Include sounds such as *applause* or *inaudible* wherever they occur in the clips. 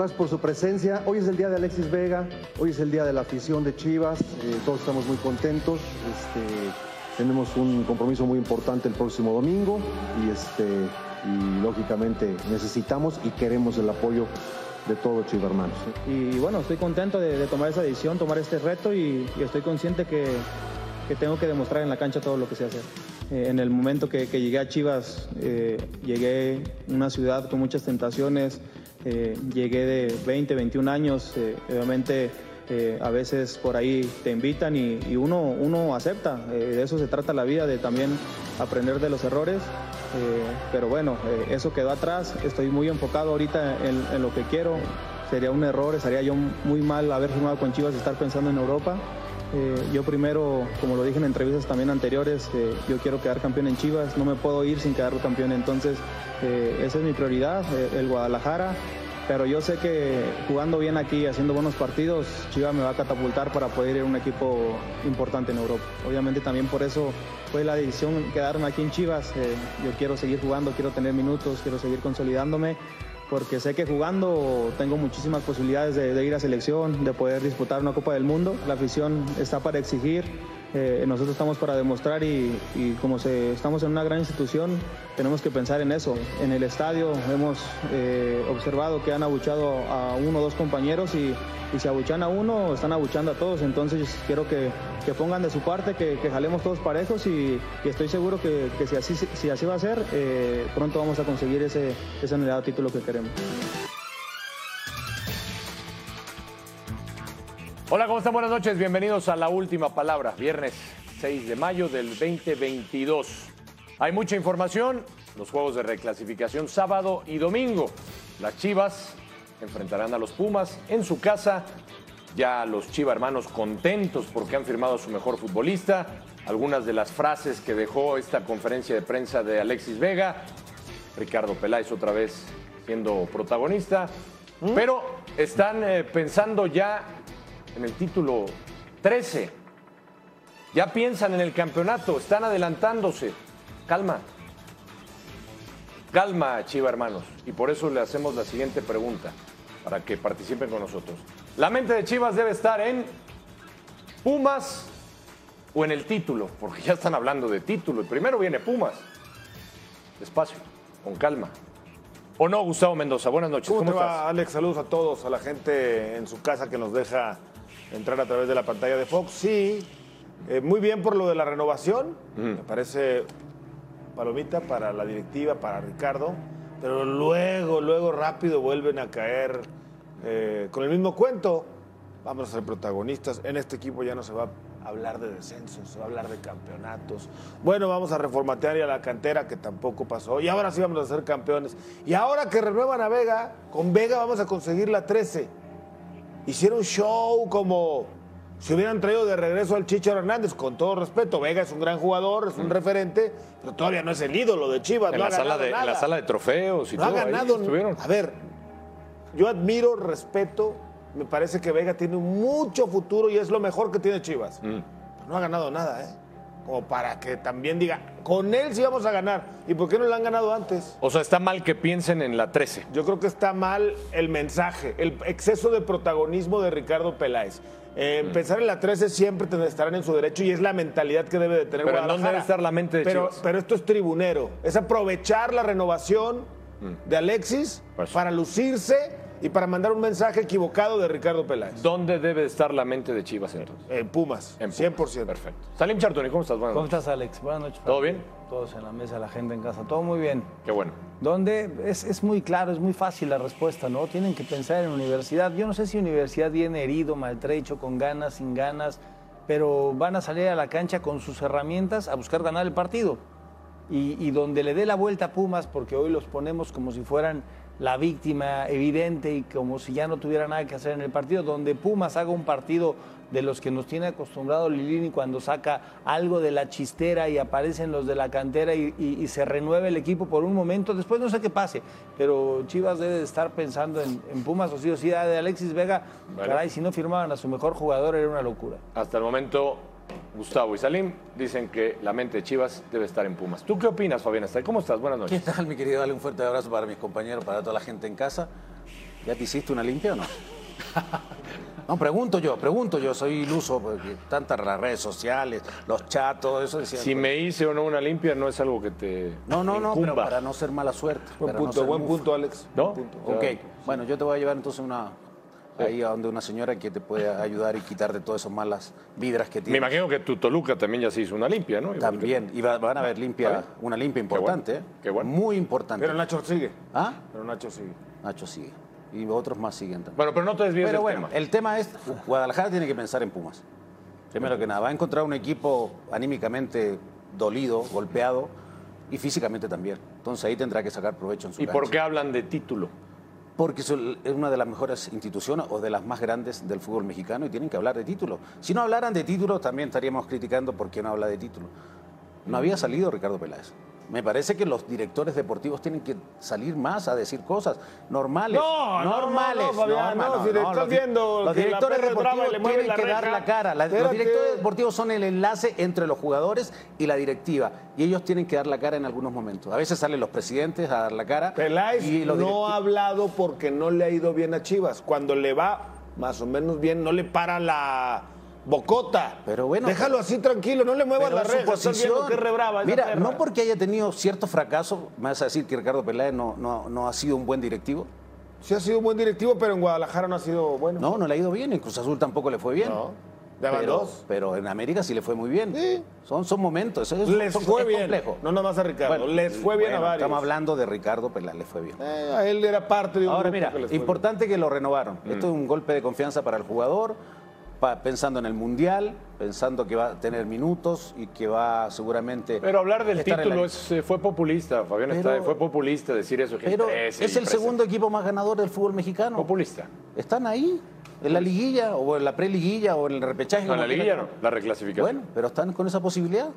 Gracias por su presencia. Hoy es el día de Alexis Vega, hoy es el día de la afición de Chivas. Eh, todos estamos muy contentos. Este, tenemos un compromiso muy importante el próximo domingo y, este, y lógicamente necesitamos y queremos el apoyo de todo Chivas hermanos. Y bueno, estoy contento de, tomar esa decisión, tomar este reto y, estoy consciente que, que, tengo que demostrar en la cancha todo lo que sé hacer. Eh, en el momento que, llegué a Chivas, eh, llegué a una ciudad con muchas tentaciones, eh, llegué de 20, 21 años, eh, obviamente eh, a veces por ahí te invitan y, uno, uno acepta, de eso se trata la vida, de también aprender de los errores, pero bueno, eso quedó atrás, estoy muy enfocado ahorita en, lo que quiero, sería un error, estaría yo muy mal haber firmado con Chivas y estar pensando en Europa. yo primero, como lo dije en entrevistas también anteriores, yo quiero quedar campeón en Chivas, no me puedo ir sin quedar campeón, entonces esa es mi prioridad, el Guadalajara pero yo sé que jugando bien aquí, haciendo buenos partidos, Chivas me va a catapultar para poder ir a un equipo importante en Europa. Obviamente también por eso fue la decisión quedarme aquí en Chivas. Eh, yo quiero seguir jugando, quiero tener minutos, quiero seguir consolidándome, porque sé que jugando tengo muchísimas posibilidades de ir a selección, de poder disputar una Copa del Mundo. La afición está para exigir eh, nosotros estamos para demostrar y, como se, estamos en una gran institución, tenemos que pensar en eso. En el estadio hemos eh, observado que han abuchado a uno o dos compañeros y, si abuchan a uno, están abuchando a todos. Entonces quiero que, pongan de su parte, que, jalemos todos parejos y, estoy seguro que, si, así, va a ser, eh, pronto vamos a conseguir ese, ese anhelado título que queremos. Hola, ¿cómo están? Buenas noches. Bienvenidos a la última palabra. Viernes 6 de mayo del 2022. Hay mucha información. Los juegos de reclasificación sábado y domingo. Las Chivas enfrentarán a los Pumas en su casa. Ya los Chiva hermanos contentos porque han firmado a su mejor futbolista. Algunas de las frases que dejó esta conferencia de prensa de Alexis Vega. Ricardo Peláez otra vez siendo protagonista. ¿Mm? Pero están eh, pensando ya en el título 13. Ya piensan en el campeonato, están adelantándose. Calma. Calma, Chiva hermanos. Y por eso le hacemos la siguiente pregunta, para que participen con nosotros. La mente de Chivas debe estar en Pumas o en el título, porque ya están hablando de título. primero viene Pumas. Despacio, con calma. ¿O no, Gustavo Mendoza? Buenas noches. ¿Cómo, va, Alex? Saludos a todos, a la gente en su casa que nos deja entrar a través de la pantalla de Fox. Sí, eh, muy bien por lo de la renovación. Me parece palomita para la directiva, para Ricardo. Pero luego, luego rápido vuelven a caer eh, con el mismo cuento. Vamos a ser protagonistas. En este equipo ya no se va a hablar de descensos, se va a hablar de campeonatos. Bueno, vamos a reformatear ya la cantera, que tampoco pasó. Y ahora sí vamos a ser campeones. Y ahora que renuevan a Vega, con Vega vamos a conseguir la 13 hicieron show como si hubieran traído de regreso al Chicho Hernández, con todo respeto. Vega es un gran jugador, es un mm. referente, pero todavía no es el ídolo de Chivas. En, la, sala de, la sala de trofeos y no todo. Ha ganado, A ver, yo admiro, respeto. Me parece que Vega tiene mucho futuro y es lo mejor que tiene Chivas. Mm. no ha ganado nada, ¿eh? Como para que también diga, con él sí vamos a ganar. ¿Y por qué no le han ganado antes? O sea, está mal que piensen en la 13. Yo creo que está mal el mensaje, el exceso de protagonismo de Ricardo Peláez. Eh, mm. Pensar en la 13 siempre estarán en su derecho y es la mentalidad que debe de tener Pero ¿dónde debe estar la mente de pero, Pero esto es tribunero, es aprovechar la renovación mm. de Alexis pues. para lucirse y para mandar un mensaje equivocado de Ricardo Peláez. ¿Dónde debe estar la mente de Chivas entonces? En Pumas, en 100%. Perfecto. Salim Chartoni, ¿cómo estás? Buenas ¿Cómo estás, Alex? Buenas noches. ¿Todo bien? Todos en la mesa, la gente en casa, todo muy bien. Qué bueno. ¿Dónde? Es, es muy claro, es muy fácil la respuesta, ¿no? Tienen que pensar en universidad. Yo no sé si universidad viene herido, maltrecho, con ganas, sin ganas, pero van a salir a la cancha con sus herramientas a buscar ganar el partido. Y, y donde le dé la vuelta a Pumas, porque hoy los ponemos como si fueran la víctima evidente y como si ya no tuviera nada que hacer en el partido, donde Pumas haga un partido de los que nos tiene acostumbrado Lilini cuando saca algo de la chistera y aparecen los de la cantera y, se renueve el equipo por un momento, después no sé qué pase, pero Chivas debe de estar pensando en, Pumas o sí o sí, de Alexis Vega, caray, si no firmaban a su mejor jugador era una locura. Hasta el momento Gustavo y Salim dicen que la mente de Chivas debe estar en Pumas. ¿Tú qué opinas, Fabián? ¿Cómo estás? Buenas noches. ¿Qué tal, mi querido? Dale un fuerte abrazo para mis compañeros, para toda la gente en casa. ¿Ya te hiciste una limpia o no? *laughs* No, pregunto yo, pregunto yo, soy iluso, porque tantas las redes sociales, los chats, todo eso. decían, Si me hice o no una limpia no es algo que te no, no, no, pero para no ser mala suerte. Buen no punto, buen punto, Alex. ¿No? Buen punto. Ok, bueno, yo te voy a llevar entonces una ahí a donde una señora que te puede ayudar y quitar de todas esas malas vibras que Me tienes. imagino que tu Toluca también ya se hizo una limpia, ¿no? También, y va- van a ver limpia, Vale. una limpia bueno, importante, ¿eh? qué bueno. muy importante. Pero Nacho sigue. ¿Ah? Pero Nacho sigue. Nacho sigue. Y otros más siguen también. Bueno, pero no te desvíes Pero del bueno, tema. el tema es, Guadalajara tiene que pensar en Pumas. Primero que nada, va a encontrar un equipo anímicamente dolido, golpeado y físicamente también. Entonces ahí tendrá que sacar provecho en su ¿Y cancha. por qué hablan de título? Porque es una de las mejores instituciones o de las más grandes del fútbol mexicano y tienen que hablar de título. Si no hablaran de título, también estaríamos criticando por qué no habla de título. No había salido Ricardo Peláez. Me parece que los directores deportivos tienen que salir más a decir cosas normales. No, no, normales. no, no, Fabián, no, si le estás los viendo directores deportivos tienen que dar la cara. La- los directores deportivos son el enlace entre los jugadores y la directiva. Y ellos tienen que dar la cara en algunos momentos. A veces salen los presidentes a dar la cara. Peláez y los no ha hablado porque no le ha ido bien a Chivas. Cuando le va más o menos bien, no le para la bocota. Pero bueno, Déjalo así tranquilo, no le muevas la su posición. que es re brava esa Mira, perra. no porque haya tenido cierto fracaso, me vas a decir que Ricardo Peláez no, no, no ha sido un buen directivo. Sí ha sido un buen directivo, pero en Guadalajara no ha sido bueno. No, no le ha ido bien. En Cruz Azul tampoco le fue bien. No. Pero, dos. pero en América sí le fue muy bien. Sí. Son, son momentos. es- Les son- fue es bien. complejo. No nomás a Ricardo. Les fue bien a varios. Estamos hablando de Ricardo Peláez, le fue bien. Eh, a él era parte de un Ahora mira, que importante que lo renovaron. Mm. Esto es un golpe de confianza para el jugador, pensando en el Mundial, pensando que va a tener minutos y que va seguramente... Pero hablar del la- título es, eh, fue populista, Fabián. Pero- está- fue populista decir eso. que Pero es el segundo equipo más ganador del fútbol mexicano. Populista. Están ahí, en la liguilla, o en la preliguilla, o en el repechaje. No, en la liguilla no, la reclasificación. Bueno, pero están con esa posibilidad.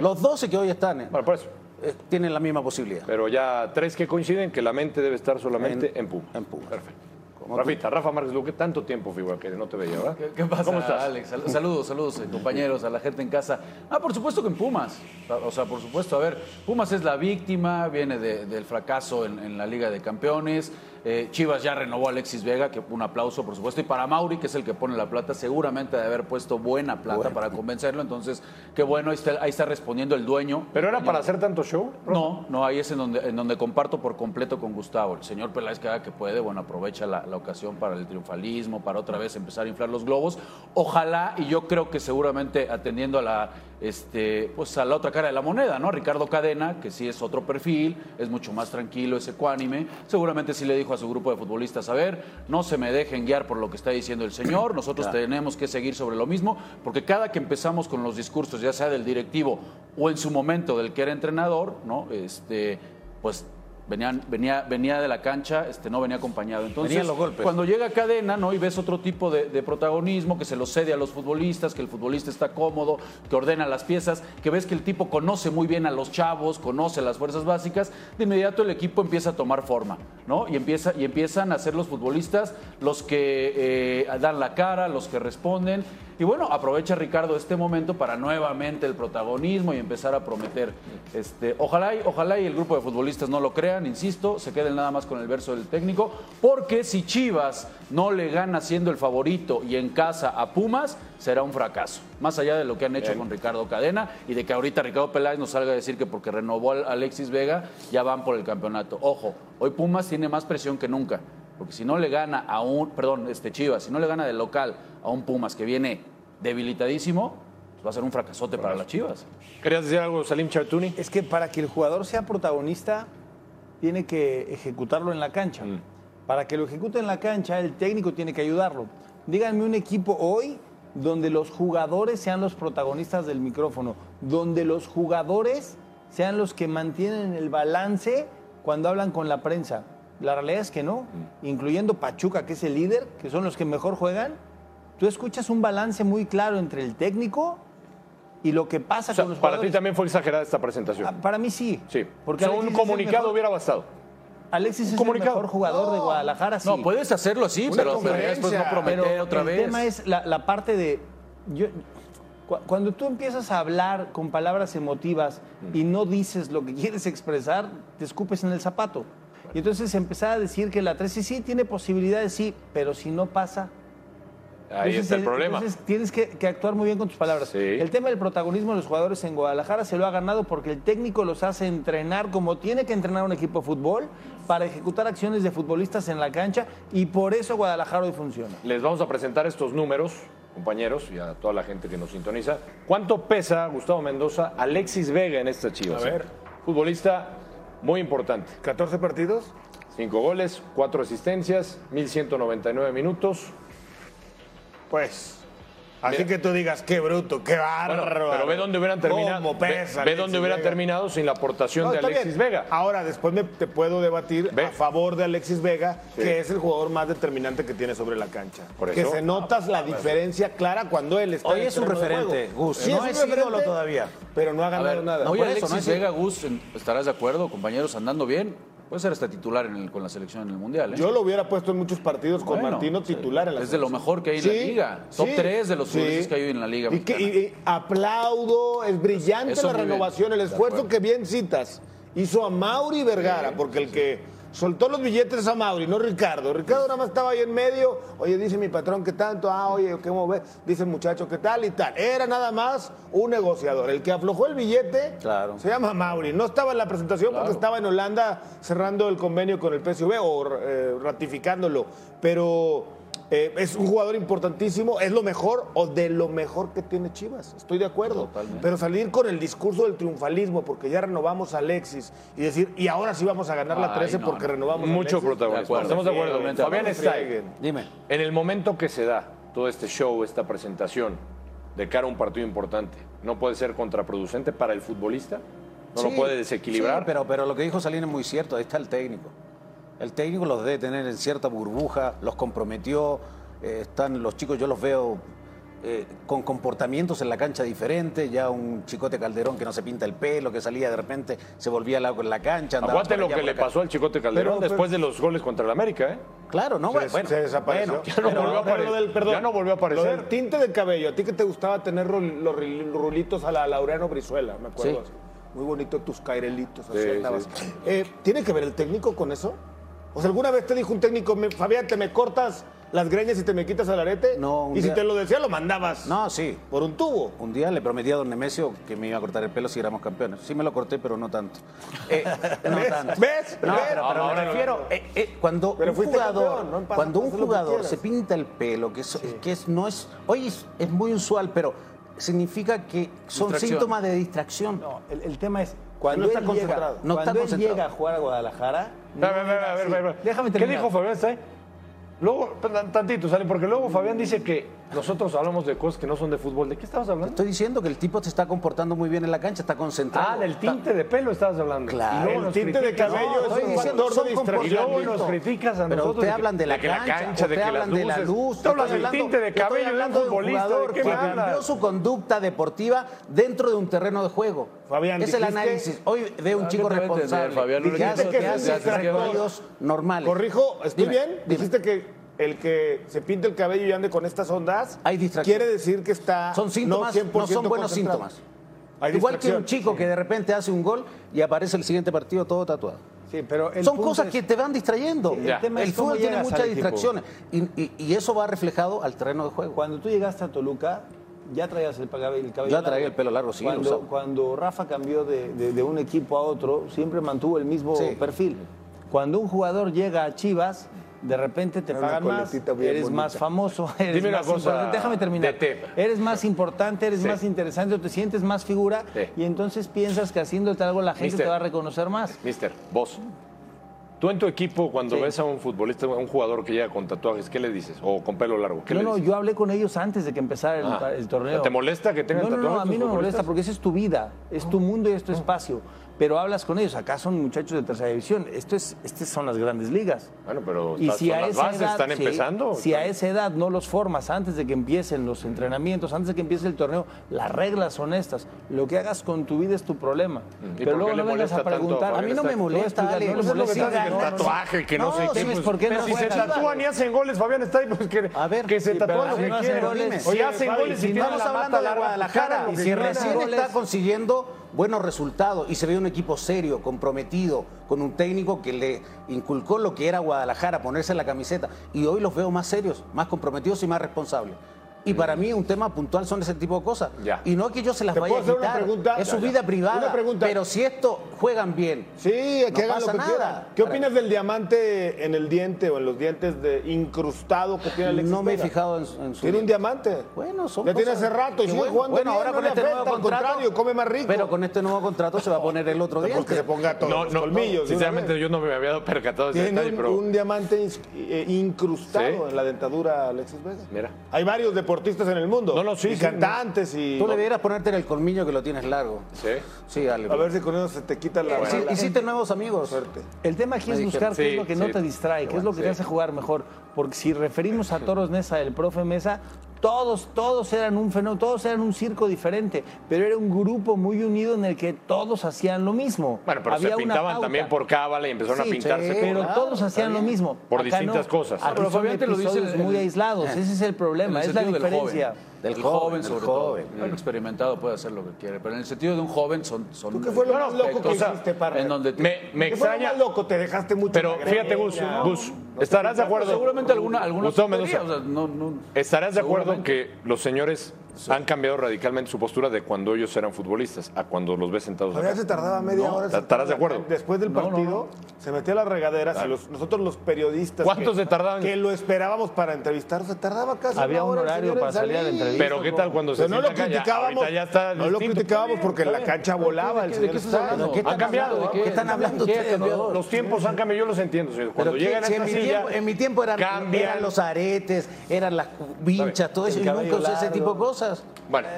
Los 12 que hoy están eh, Bueno, por eso. eh, tienen la misma posibilidad. Pero ya tres que coinciden que la mente debe estar solamente en, En- Puma. en Pumas. Perfecto. Como Rafita, Rafa Márquez Luque, tanto tiempo, figura, que no te veía, ¿verdad? ¿Qué, qué pasa, ¿Cómo estás? Alex? Sal- Saludos, saludos, eh, compañeros, a la gente en casa. Ah, por supuesto que en Pumas. O sea, por supuesto, a ver, Pumas es la víctima, viene de- del fracaso en, en la Liga de Campeones. Eh, Chivas ya renovó a Alexis Vega, que un aplauso, por supuesto. Y para Mauri, que es el que pone la plata, seguramente de haber puesto buena plata para convencerlo. Entonces, qué bueno, ahí está, ahí está respondiendo el dueño. ¿Pero era para hacer tanto show? No, no, ahí es en donde, en donde comparto por completo con Gustavo. El señor Peláez que haga que puede, bueno, aprovecha la, la ocasión para el triunfalismo, para otra vez empezar a inflar los globos. Ojalá, y yo creo que seguramente atendiendo a la, este, pues a la otra cara de la moneda, ¿no? Ricardo Cadena, que sí es otro perfil, es mucho más tranquilo, es ecuánime. Seguramente sí le dijo a su grupo de futbolistas, a ver, no se me dejen guiar por lo que está diciendo el señor, nosotros tenemos que seguir sobre lo mismo, porque cada que empezamos con los discursos, ya sea del directivo o en su momento del que era entrenador, ¿no? Este, pues venían, venía, venía de la cancha, este, no venía acompañado. Entonces, Venían los golpes. cuando llega Cadena, ¿no? Y ves otro tipo de, de protagonismo que se lo cede a los futbolistas, que el futbolista está cómodo, que ordena las piezas, que ves que el tipo conoce muy bien a los chavos, conoce las fuerzas básicas, de inmediato el equipo empieza a tomar forma, ¿no? Y, empieza, y empiezan a ser los futbolistas los que eh, dan la cara, los que responden. Y bueno, aprovecha Ricardo este momento para nuevamente el protagonismo y empezar a prometer. Este, ojalá, y, ojalá y el grupo de futbolistas no lo crean, insisto, se queden nada más con el verso del técnico, porque si Chivas no le gana siendo el favorito y en casa a Pumas, será un fracaso. Más allá de lo que han hecho con Ricardo Cadena y de que ahorita Ricardo Peláez nos salga a decir que porque renovó a Alexis Vega ya van por el campeonato. Ojo, hoy Pumas tiene más presión que nunca. Porque si no le gana a un, perdón, este Chivas, si no le gana de local a un Pumas que viene debilitadísimo, pues va a ser un fracasote para las Chivas. ¿Querías decir algo, Salim Chartuni? Es que para que el jugador sea protagonista, tiene que ejecutarlo en la cancha. Para que lo ejecute en la cancha, el técnico tiene que ayudarlo. Díganme un equipo hoy donde los jugadores sean los protagonistas del micrófono, donde los jugadores sean los que mantienen el balance cuando hablan con la prensa. La realidad es que no, incluyendo Pachuca, que es el líder, que son los que mejor juegan. Tú escuchas un balance muy claro entre el técnico y lo que pasa O sea, con los para ti jugadores. también fue exagerada esta presentación. Ah, Para mí sí. sí. Porque O sea, un el comunicado mejor- hubiera bastado. Alexis es comunicado. el mejor jugador de Guadalajara, sí. No, puedes hacerlo así, Una pero, pero después no prometer Pero otra el vez. tema es la, la parte de... yo- cu- cuando tú empiezas a hablar con palabras emotivas y no dices lo que quieres expresar, te escupes en el zapato. Y entonces empezar a decir que la 3 sí, sí tiene posibilidades, sí, pero si no pasa, Ahí entonces, está el problema. Entonces tienes que, que actuar muy bien con tus palabras. Sí. El tema del protagonismo de los jugadores en Guadalajara se lo ha ganado porque el técnico los hace entrenar como tiene que entrenar un equipo de fútbol para ejecutar acciones de futbolistas en la cancha y por eso Guadalajara hoy funciona. Les vamos a presentar estos números, compañeros, y a toda la gente que nos sintoniza. ¿Cuánto pesa Gustavo Mendoza, Alexis Vega en estas chivas? A ver. Futbolista muy importante. 14 partidos. Cinco goles, cuatro asistencias, 1199 minutos. Pues. Así que tú digas, qué bruto, qué Bueno, bárbaro. pero ve dónde hubieran terminado. ¿Cómo ve- pesa ve dónde hubiera Vega? terminado sin la aportación No, de Alexis bien. Vega. Ahora, después me- te puedo debatir Ve. a favor de Alexis Vega, Sí. que es el jugador más determinante que tiene sobre la cancha. Por Que eso. se notas la diferencia clara cuando él está Hoy es un referente. Gus. Sí, No un es ídolo referente, todavía. Pero no ha ganado ver, nada. hoy por eso, Alexis no Vega, Gus, estarás de acuerdo, compañeros, andando bien, puede ser hasta titular en el- con la selección en el Mundial. ¿eh? Yo lo hubiera puesto en muchos partidos con Bueno, Martino sí. titular en la Es de lo mejor que hay en la liga. Top tres de los futbolistas que hay en la liga Y, que- mexicana. y- y aplaudo, es brillante Eso la bien, renovación, el esfuerzo que bien citas hizo a Mauri Vergara, porque el que soltó los billetes es a Mauri, no Ricardo. Ricardo nada más estaba ahí en medio, oye, dice mi patrón que tanto, ah, oye, ¿cómo ves? Dice el muchacho que tal y tal. Era nada más un negociador. El que aflojó el billete Claro. se llama Mauri. No estaba en la presentación porque estaba en Holanda cerrando el convenio con el PSV o eh, ratificándolo, pero eh, es un jugador importantísimo, es lo mejor o de lo mejor que tiene Chivas, estoy de acuerdo. Totalmente. Pero salir con el discurso del triunfalismo porque ya renovamos a Alexis y decir, y ahora sí vamos a ganar la Ay, 13 no, porque no. renovamos a Mucho Alexis. protagonismo. Estamos de acuerdo. Fabián. Frieguen. Dime. En el momento que se da todo este show, esta presentación, de cara a un partido importante, ¿no puede ser contraproducente para el futbolista? ¿No lo puede desequilibrar? sí, pero, pero lo que dijo Salín es muy cierto, ahí está el técnico. El técnico los debe tener en cierta burbuja, los comprometió, eh, están los chicos, yo los veo eh, con comportamientos en la cancha diferentes, ya un chicote Calderón que no se pinta el pelo, que salía de repente, se volvía loco en la cancha. Aguante lo que le pasó al Chicote Calderón Pero- pero- después de los goles contra el América, ¿eh? Claro, no, Se, bueno, se desapareció. bueno, Ya no pero- volvió a Pero apare- lo del- perdón, ya no volvió a aparecer. Lo del tinte de cabello. A ti que te gustaba tener los rulitos a la Laureano Brizuela, me acuerdo. Sí. Muy bonito tus cairelitos. Así Sí, andabas. sí. Eh, ¿Tiene que ver el técnico con eso? O sea, ¿alguna vez te dijo un técnico, "Me- Fabián, te me cortas las greñas y te me quitas el arete? No, un Y si te lo decía, lo mandabas No, sí. por un tubo. Un día le prometí a don Nemesio que me iba a cortar el pelo si éramos campeones. Sí me lo corté, pero no tanto. *laughs* Eh, no ¿Ves? tanto. ¿Ves? No, ¿Ves? pero, me no. refiero, eh, eh, cuando Pero un jugador, campeón, no pasa- cuando un jugador se pinta el pelo, que, es, que es, no es, hoy es, es muy usual, pero significa que son síntomas de distracción. No, el, el tema es cuando no está él llega, concentrado. No cuando está él concentrado. llega a jugar a Guadalajara, A ver, a ver, a ver, no a ver, así. a ver. Déjame ¿Qué terminar. dijo Fabián? Luego, tan- tantito, sale, porque luego Fabián dice que nosotros hablamos de cosas que no son de fútbol. ¿De qué estabas hablando? Estoy diciendo que el tipo te está comportando muy bien en la cancha, está concentrado. Ah, del Está- tinte de pelo estabas hablando. Claro. Y El tinte de cabello No, es estoy un diciendo, factor son de Y luego distracción. nos criticas a Pero nosotros. te de hablan de la cancha, cancha, de te que hablan las de la luz. Tú hablas del tinte de cabello de un hablando de un futbolista. jugador ¿De qué que me cambió hablas? su conducta deportiva dentro de un terreno de juego. Fabián, es el análisis. Hoy veo un Ah, chico ¿qué te va a entender, responsable Fabián? que Dijiste hace, un normales. Corrijo, ¿estoy bien? Dijiste que el que se pinta el cabello y ande con estas ondas Hay distracción. quiere decir que está Son síntomas, no, no, 100% son buenos síntomas. Hay Igual que un chico que de repente hace un gol y aparece el siguiente partido todo tatuado. Sí, pero el Son cosas es- que te van distrayendo. el Ya. tema El es cómo fútbol tiene muchas distracciones y, y- y eso va reflejado al terreno de juego. Cuando tú llegaste a Toluca, ya traías el, cabello Ya traía el pelo largo, sí, Cuando, Rafa cambió de, de- de un equipo a otro, siempre mantuvo el mismo Sí. perfil. Cuando un jugador llega a Chivas, de repente te Era una pagan más, eres bonita. más famoso, *laughs* eres Dime una más cosa, importante. Déjame terminar. Tete. Eres más importante, eres Sí. más interesante, te sientes más figura Sí. y entonces piensas que haciéndote algo la gente Mister. te va a reconocer más. Mister, vos. Tú en tu equipo, cuando Sí. ves a un futbolista, a un jugador que llega con tatuajes, ¿qué le dices? O con pelo largo, ¿qué No, le no, yo hablé con ellos antes de que empezara el, Ah. el torneo. ¿Te molesta que tengan no, no, no, tatuajes a mí no me molesta porque esa es tu vida, es tu mundo y es tu espacio. Pero hablas con ellos, acá son muchachos de tercera división. Esto es, estas son las grandes ligas. Bueno, pero Y si son a las esa bases, edad, están sí, empezando. si a esa edad no los formas antes de que empiecen los entrenamientos, antes de que empiece el torneo, las reglas son estas. Lo que hagas con tu vida es tu problema. Mm. ¿Y Pero luego no le vengas a tanto preguntar. a mí no me molesta, Ale. no Pues es lo que molesta. el tatuaje, que no, sé qué. ¿sabes pues, por qué pero si se tatúan y hacen goles, Fabián está ahí, pues que, A ver, que se tatúan lo si que no hacen quieran. goles, Oye, Oye, hacen goles y Si tienen estamos la hablando mata de Guadalajara y si recién está consiguiendo buenos resultados y se ve un equipo serio, comprometido, con un técnico que le inculcó lo que era Guadalajara, ponerse la camiseta. Y hoy los veo más serios, más comprometidos y más responsables. Y para mí un tema puntual son ese tipo de cosas. Ya. Y no es que yo se las ¿Te vaya a quitar. pregunta? Es su Ya, ya. vida privada. Pero si esto juegan bien. Sí, que No hagan lo pasa que nada. quieran. ¿Qué opinas del diamante en el diente o en los dientes de incrustado que tiene Alexis No me he fijado en, su- en su Tiene un diamante. Bueno, son Ya tiene cosas hace rato y sigue bueno. jugando Bueno, bien, ahora no con le este afecta, nuevo al contrato. contrario, come más rico. Pero con este nuevo contrato se va a poner el otro *laughs* diente. Porque se ponga todos No, los colmillos. sinceramente yo no me había dado percatado de ese detalle, un, pero... un diamante eh, incrustado en la dentadura Alexis Vega. Mira. Hay varios deportistas en el mundo. No, no, sí, Y sí, cantantes y... Tú debieras ponerte en el colmillo que lo tienes largo. Sí. Sí, Ale. A ver si con eso se te quita la... Sí, la- hiciste nuevos amigos. suerte. El tema aquí Me es buscar qué es lo que sí. no te distrae, qué es lo que te hace jugar mejor. Porque si referimos a Toros Mesa, el profe Mesa, todos, todos eran un fenómeno, todos eran un circo diferente, pero era un grupo muy unido en el que todos hacían lo mismo. Bueno, pero Había se pintaban también por cábala y empezaron Sí, a pintarse. sí, por- pero claro, todos hacían lo mismo. Por Acá distintas no. cosas. Aquí Pero Fabián te lo dice muy aislados. Ese es el problema, es la diferencia. joven. Del el joven, sobre joven. todo. Un experimentado puede hacer lo que quiere, pero en el sentido de un joven son. son ¿Tú qué fue lo más loco que hiciste, Parra? En donde te- Me, me ¿Qué fue lo extraña... más loco? Te dejaste mucho Pero fíjate, Gus, greña. Gus, ¿estarás de acuerdo? Seguramente alguna, alguna Gustavo tontería, Mendoza, o sea, no, no- ¿Estarás de acuerdo que los señores han cambiado radicalmente su postura de cuando ellos eran futbolistas a cuando los ves sentados Todavía acá? se tardaba media No, hora. ¿estarás de acuerdo? Después del No, no, partido, se metía a las regaderas y los- nosotros los periodistas. ¿Cuántos que, se tardaban? Que lo esperábamos para entrevistar. Se tardaba casi Había una un hora el horario para salir a la entrevista. Pero ¿qué tal cuando se Pero no lo? Ya, criticábamos. ahorita ya está no lo criticábamos porque en la cancha volaba. ¿De el qué- Han cambiado. qué están hablando ¿Qué ha ustedes? Los tiempos han cambiado, yo los entiendo. señor. Cuando Pero llegan a en, mi esta tiempo, silla, en mi tiempo eran, los aretes, eran las vinchas, todo eso. Y nunca usé ese tipo de cosas. Bueno,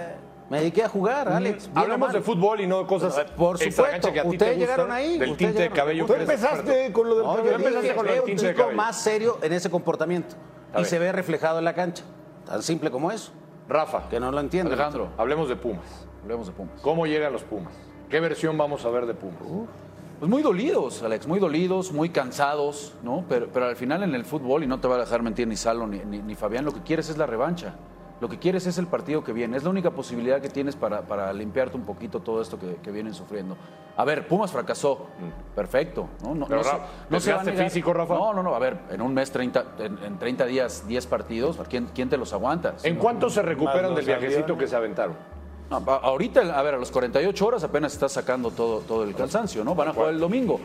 Me dediqué a jugar, Alex. hablemos de fútbol y no de cosas Por supuesto, que a ti te ustedes gustan, llegaron ahí, Del tinte de llegaron. cabello. Tú empezaste con lo del No, yo Pero dije empezaste con que el es un tinte de chico cabello. más serio en ese comportamiento. Y se ve reflejado en la cancha. Tan simple como eso. Rafa, Que no lo entiendo. Alejandro, hablemos de Pumas. hablemos de Pumas. ¿Cómo llegan los Pumas? ¿Qué versión vamos a ver de Pumas? Pues muy dolidos, Alex, muy dolidos, muy cansados, ¿no? Pero, pero al final en el fútbol, y no te va a dejar mentir ni Salo ni, ni- ni Fabián, lo que quieres es la revancha. Lo que quieres es el partido que viene. Es la única posibilidad que tienes para, para limpiarte un poquito todo esto que, que vienen sufriendo. A ver, Pumas fracasó. Perfecto. ¿no? No, Mm. Pero, no se- no se va a ¿desgaste negar- físico, Rafa? No, no, no. A ver, en un mes, 30, en, en 30 días, 10 partidos, ¿quién, quién te los aguanta? ¿En cuánto se recuperan del viajecito que se aventaron? No, ahorita, a ver, a los 48 horas apenas está sacando todo, todo el cansancio, ¿no? Van a jugar el domingo.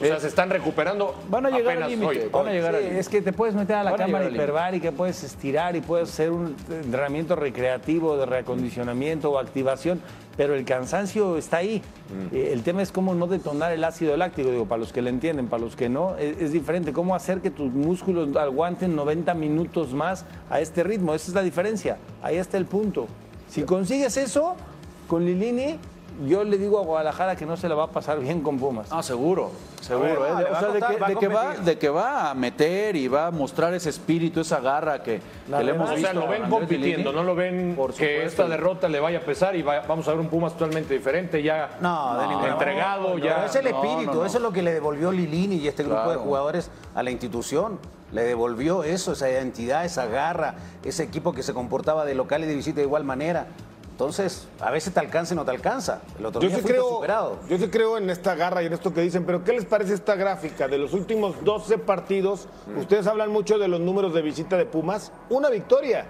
O sea, Eh, se están recuperando van a llegar al límite, hoy. van a llegar al Sí, límite. es que te puedes meter a la Van a cámara límite. hiperbárica, puedes estirar y puedes hacer un entrenamiento recreativo de reacondicionamiento o activación, pero el cansancio está ahí. Mm. Eh, El tema es cómo no detonar el ácido láctico, digo, para los que le entienden, para los que no, es, es diferente. Cómo hacer que tus músculos aguanten 90 minutos más a este ritmo, esa es la diferencia. Ahí está el punto. Si consigues eso, con Lilini, yo le digo a Guadalajara que no se la va a pasar bien con Pumas. Ah, seguro, seguro. ver, ¿eh? o sea, de que, va a de, que va, competir. de que va a meter y va a mostrar ese espíritu, esa garra que, que le hemos O visto. sea, lo ven Andrés compitiendo, no lo ven Por que esta derrota le vaya a pesar y va- vamos a ver un Pumas totalmente diferente, ya No, entregado, ya. Pero es el no, espíritu, no, no. eso es lo que le devolvió Lilini y este grupo de jugadores a la institución. Le devolvió eso, esa identidad, esa garra, ese equipo que se comportaba de local y de visita de igual manera. Entonces, a veces te alcanza y no te alcanza. El otro Yo día sí, creo, superado. yo sí creo en esta garra y en esto que dicen, pero ¿qué les parece esta gráfica? De los últimos 12 partidos, Mm. ustedes hablan mucho de los números de visita de Pumas, una victoria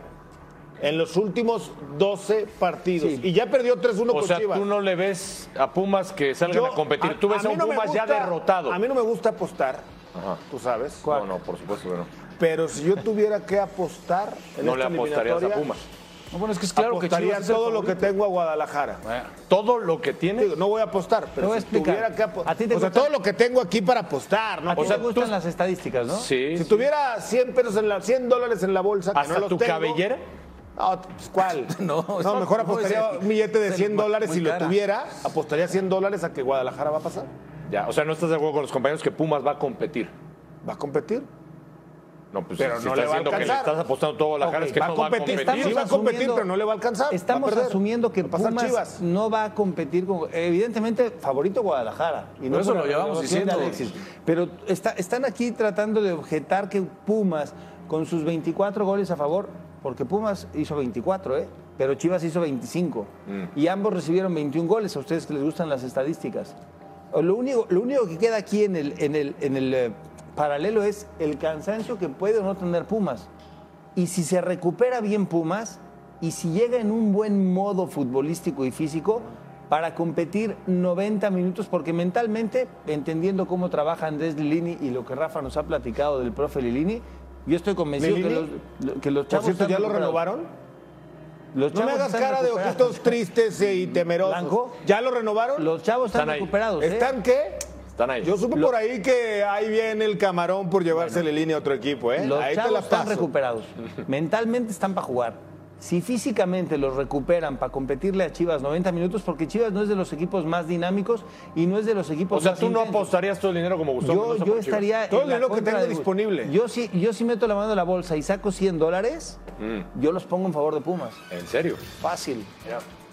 en los últimos 12 partidos. Y ya perdió 3-1 O con sea, Chivas. tú no le ves a Pumas que salgan Yo- a competir. tú ves a, un no Pumas ya derrotado. A mí no me gusta apostar, Ajá. tú sabes. No, no, por supuesto que no. Pero si yo tuviera que apostar en No le apostarías a Pumas. No, bueno, es que es claro que apostaría Chivas es el todo lo que tengo a Guadalajara. Bueno, Todo lo que tiene. Digo, no voy a apostar, pero voy a si tuviera que apostar. ¿A ti te o sea, todo lo que tengo aquí para apostar, ¿no? A ti O sea, te gustan tú- las estadísticas, ¿no? Sí. Si sí. tuviera 100 pesos en la 100 dólares en la bolsa, que ¿Hasta no los tu tengo, cabellera? No, pues, ¿cuál? *laughs* No, no, mejor apostaría un billete de ese 100 muy dólares si lo cara. tuviera, apostaría 100 dólares a que Guadalajara va a pasar. Ya, o sea, no estás de acuerdo con los compañeros que Pumas va a competir. Va a competir. No, pues Pero si no estás le va a que le estás apostando todo a Guadalajara es que va a no va a competir. Sí va a competir, pero no le va a alcanzar, a Estamos perder. asumiendo que a Pumas Chivas. no va a competir con. Evidentemente, favorito Guadalajara. Y Por eso lo la llevamos diciendo. Alexis. Pero está- están aquí tratando de objetar que Pumas, con sus 24 goles a favor, porque Pumas hizo 24, ¿eh? pero Chivas hizo 25. Mm. Y ambos recibieron 21 goles. A ustedes que les gustan las estadísticas. Lo único, lo único que queda aquí en el, en el, en el eh, paralelo es el cansancio que puede o no tener Pumas. Y si se recupera bien Pumas, y si llega en un buen modo futbolístico y físico, para competir 90 minutos, porque mentalmente, entendiendo cómo trabaja Andrés Lilini y lo que Rafa nos ha platicado del profe Lilini, yo estoy convencido que los, que los Por chavos. cierto, están ¿ya lo renovaron? Los No me hagas cara de ojitos tristes y temerosos. Blanco. ¿Ya lo renovaron? Los chavos están, recuperados. ¿eh? ¿Están qué? Están ahí. Yo supe por ahí que ahí viene el camarón por llevársele línea a otro equipo, ¿eh? Los ahí te chavos la están paso. recuperados. *laughs* Mentalmente están para jugar. Si físicamente los recuperan para competirle a Chivas 90 minutos, porque Chivas no es de los equipos más dinámicos y no es de los equipos o sea, más tú no intensos. apostarías todo el dinero como Gustavo Yo, Mendoza yo por Chivas? estaría. Todo en el la dinero que contra tengo de- disponible. Yo sí, yo sí meto la mano en la bolsa y saco 100 dólares, Mm. yo los pongo en favor de Pumas. ¿En serio? Fácil.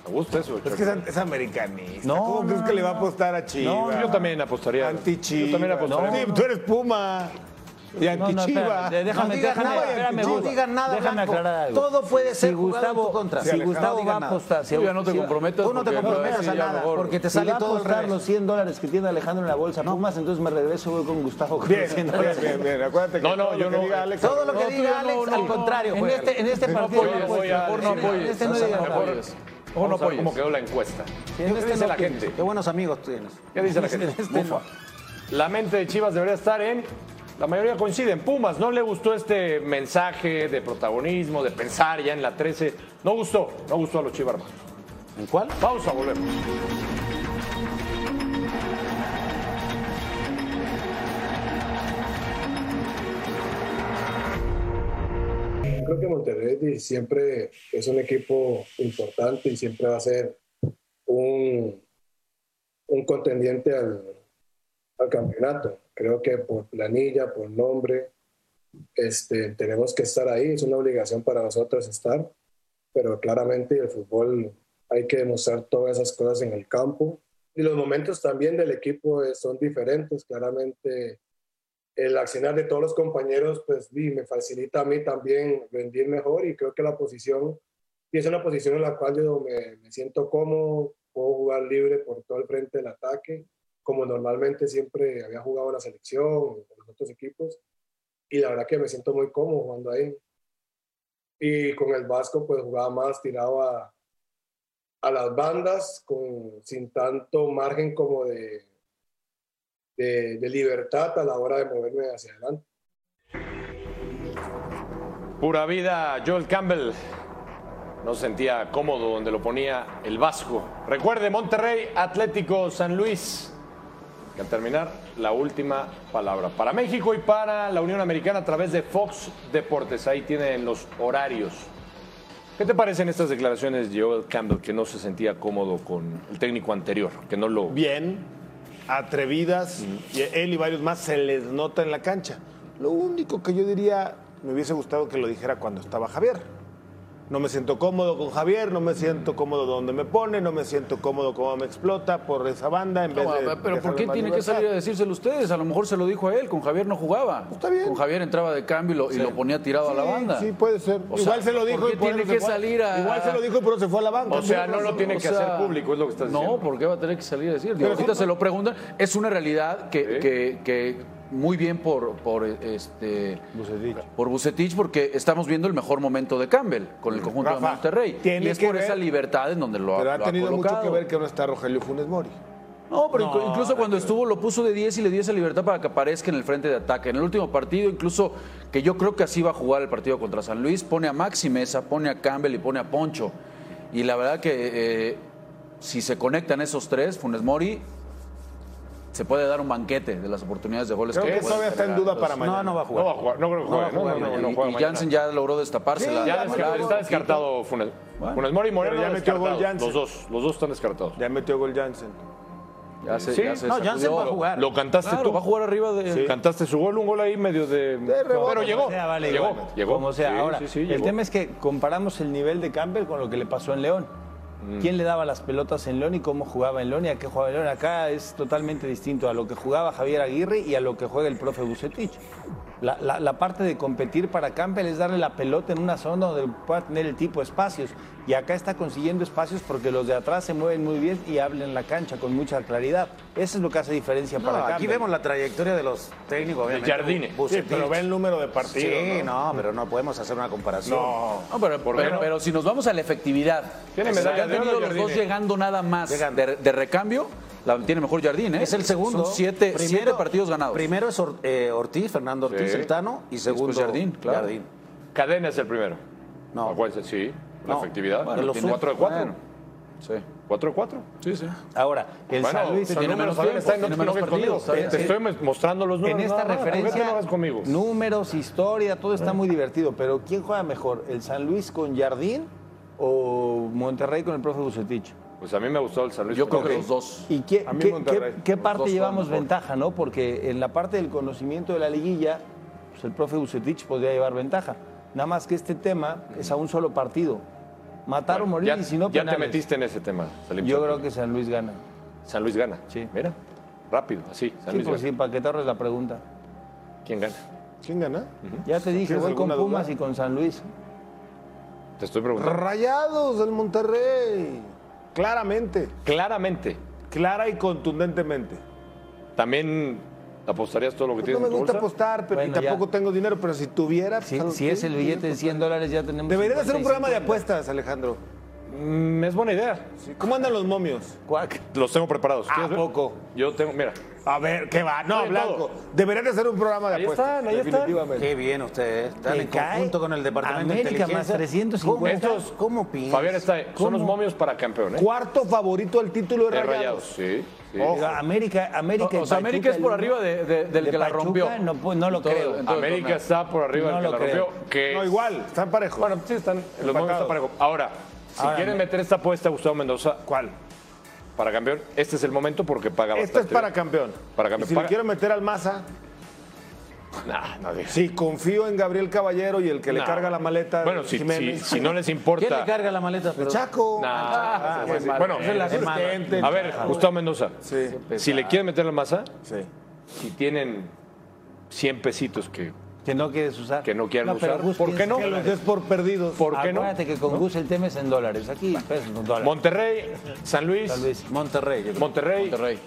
Me gusta eso. Es que es, es americanista. No, ¿Cómo no, crees que le va a apostar a Chivas? No, Yo también apostaría. Anti-Chivas. Yo también apostaría. Sí, tú eres Puma. Y No, no, déjame, déjame, nada, espérame, no Gus. digas nada, Déjame Blanco. aclarar algo. Todo puede ser si jugado en Gustavo, tu contra. Si Gustavo no va a apostar, si Tú ya no te si- comprometas. Tú no te porque comprometas a nada, mejor. porque te Si sale va a todo el apostar los 100 dólares que tiene Alejandro en la bolsa Pumas, entonces me regreso voy con Gustavo con Bien, los 100 bien, bien, bien. Acuérdate que No, no, todo lo yo que no- diga Alex. Todo lo que diga Alex, no, al contrario, En este, en este No partido apoyes, no a- apoyes. este no apoyes. Mejor no Vamos apoyes. cómo quedó la encuesta. Sí, ¿Qué este dice no la gente? Qué buenos amigos tienes. ¿Qué dice la *laughs* gente? Este. La mente de Chivas debería estar en. La mayoría coinciden. Pumas, no le gustó este mensaje de protagonismo, de pensar ya en la 13. No gustó, no gustó a los Chivas hermanos. ¿En cuál? Pausa, volvemos. Que Monterrey siempre es un equipo importante y siempre va a ser un, contendiente al, campeonato. Creo que por planilla, por nombre, este, tenemos que estar ahí. Es una obligación para nosotros estar, pero claramente el fútbol hay que demostrar todas esas cosas en el campo. Y los momentos también del equipo son diferentes. Claramente el accionar de todos los compañeros, pues vi, me facilita a mí también rendir mejor y creo que la posición, y es una posición en la cual yo me, me siento cómodo, puedo jugar libre por todo el frente del ataque, como normalmente siempre había jugado en la selección, en los otros equipos, y la verdad que me siento muy cómodo jugando ahí. Y con el Vasco, pues jugaba más tirado a, a las bandas, con, sin tanto margen como de, de, de libertad a la hora de moverme hacia adelante. Pura vida, Joel Campbell. No se sentía cómodo donde lo ponía el Vasco. Recuerde, Monterrey, Atlético San Luis. Que al terminar, la última palabra. Para México y para la Unión Americana a través de Fox Deportes. Ahí tienen los horarios. ¿Qué te parecen estas declaraciones de Joel Campbell que no se sentía cómodo con el técnico anterior? Que no lo. Bien, atrevidas, y él y varios más se les nota en la cancha. Lo único que yo diría, me hubiese gustado que lo dijera cuando estaba Javier. No me siento cómodo con Javier, no me siento cómodo donde me pone, no me siento cómodo cómo me explota por esa banda en vez de. pero ¿por qué tiene que salir a decírselo ustedes? A lo mejor se lo dijo a él, con Javier no jugaba. Está bien. Con Javier entraba de cambio y lo, y lo ponía tirado a la banda. Sí, puede ser. O Igual sea, se lo dijo ¿por qué y por tiene que fue- salir a- Igual se lo dijo y por eso se fue a la banca. O sea, no lo tiene que O sea, hacer público, es lo que estás diciendo. No, porque va a tener que salir a decir. Digo, ahorita se lo preguntan. Es una realidad que, que- que muy bien por, por este Bucetich. por Bucetich, porque estamos viendo el mejor momento de Campbell con el conjunto Rafa, de Monterrey. Y es por ver- esa libertad en donde lo ha, Pero ha lo ha tenido mucho colocado. que ver que no está Rogelio Funes Mori. No, pero inclu- incluso cuando estuvo lo puso de 10 y le dio esa libertad para que aparezca en el frente de ataque. En el último partido, incluso que yo creo que así va a jugar el partido contra San Luis, pone a Maxi Mesa, pone a Campbell y pone a Poncho. Y la verdad que eh, si se conectan esos tres, Funes Mori se puede dar un banquete de las oportunidades de goles Creo que puede todavía está en duda para mañana. No, no va a jugar. No va a jugar, no creo que juegue. No, no, no, Y-. Jansen ya logró destaparse. Sí, la- Ya Ya desca- Moreno, está descartado Funes. Bueno. Funes Mori y Moreno ya metió gol. Jansen. Los dos, los dos están descartados. Ya metió gol Jansen. Ya se, Sí, ya se no, Jansen va a jugar. Lo cantaste Claro, tú. va a jugar arriba de. Cantaste su gol, un gol ahí medio de. rebote. pero llegó. sea, vale, llegó, igual. llegó. Como sea. Sí, Ahora, sí, sí, el llegó. tema es que comparamos el nivel de Campbell con lo que le pasó en León. Quién le daba las pelotas en y cómo jugaba en y a qué jugaba en León. Acá es totalmente distinto a lo que jugaba Javier Aguirre y a lo que juega el profe Bucetich. La, la- la parte de competir para Campbell es darle la pelota en una zona donde pueda tener el tipo de espacios. Y acá está consiguiendo espacios porque los de atrás se mueven muy bien y hablan la cancha con mucha claridad. Eso es lo que hace diferencia No, para aquí Campbell. vemos la trayectoria de los técnicos, obviamente. Jardine. Sí, pero ve el número de partidos. Sí, ¿no? no, pero no podemos hacer una comparación. No. No, pero, ¿Por qué pero- no? pero si nos vamos a la efectividad, Tiene medalla han de oro, tenido los dos llegando nada más de recambio, la tiene mejor Jardín, ¿eh? Es el segundo. Son siete, Primero- siete partidos ganados. Primero es Or- eh, Ortiz, Fernando Ortiz, Sí. el Tano, y segundo Jardín, claro. Jardín. Cadena es el primero. No. Acuérdense, sí. La No. efectividad. Bueno, los 4 de 4. Bueno. Sí. 4 de 4. Sí, sí. Ahora, el Bueno, San Luis tiene números, menos tiempo, está en- menos partidos, Te bien. estoy mostrando los números. En esta nada más. ¿Por qué te referencia, conmigo? números, historia, todo está muy divertido, pero ¿quién juega mejor? ¿El San Luis con Jardín o Monterrey con el profe Bucetich? Pues a mí me ha gustado el San Luis. Yo creo que los dos. ¿Y qué, A mí qué- Monterrey. qué- qué parte llevamos ventaja, no? Porque en la parte del conocimiento de la liguilla, pues el profe Bucetich podría llevar ventaja. Nada más que este tema es a un solo partido. Matar o morir ya, y si no ya te metiste en ese tema, Salim Yo creo que San Luis gana. San Luis gana. Sí. Mira, rápido, así. San Sí, Luis pues sí, gana. para que te ahorres la pregunta. ¿Quién gana? ¿Quién gana? Ya te dije, ¿Tienes voy con duda? Pumas y con San Luis. Te estoy preguntando. Rayados del Monterrey. Claramente. Claramente. Clara y contundentemente. También apostarías todo lo que Pues tienes no me en tu gusta bolsa? apostar, pero y Bueno, ya. tampoco tengo dinero, pero si tuviera... Si, pues, si es el billete de 100 dólares, ya tenemos. Debería de hacer un 55 programa de apuestas, Alejandro. Mm, es buena idea. Sí, ¿Cómo andan los momios? Cuac. Los tengo preparados. ¿A ¿Quieres ver? poco? Yo tengo, mira. A ver, ¿qué va? No, Oye, Blanco. todo. Debería de hacer un programa de Ahí apuestas. están, ahí están. definitivamente. Qué bien ustedes. Están en cae conjunto con el Departamento América de Inteligencia. más 350. ¿Cómo, ¿Cómo piensas? Fabián está ahí. Son los ¿Cómo? momios para campeón, ¿eh? Cuarto favorito al título de De Rayados. rayados, sí. sí. Ojo. Diga, América, América. O, y o sea, América Pachuca, es por el arriba de- de- del de que la Pachuca, rompió. No, pues, no lo todo- creo. todo el América torneo. está por arriba No del que lo la creo. rompió. Que No, igual, están parejos. Bueno, sí, están. Los momios Empatados. están parejos. Ahora, si Ahora, quieren me- meter esta apuesta, Gustavo Mendoza, ¿Cuál? para campeón, este es el momento porque paga Este es bastante. para campeón. Para campeón. Y si Paga- le quiero meter al Maza, Nah, no digas. sí, confío en Gabriel Caballero y el que le carga la maleta. Bueno, si, si, Jiménez. si no les importa. ¿Quién le carga la maleta? Pero- Chaco. Nah, Ah, sí, sí. Bueno, Es el asistente. a ver, Gustavo Mendoza, Sí, si le quieren meter la masa, sí. si tienen 100 pesitos que, Que no quieres usar. que no quieran No, usar, Gus ¿por qué no? Que los des por perdidos. ¿Por qué no? Acuérdate que con Gus el tema es en dólares. Aquí pesos en dólares. Monterrey, San Luis, San Luis. Monterrey. Monterrey. Monterrey.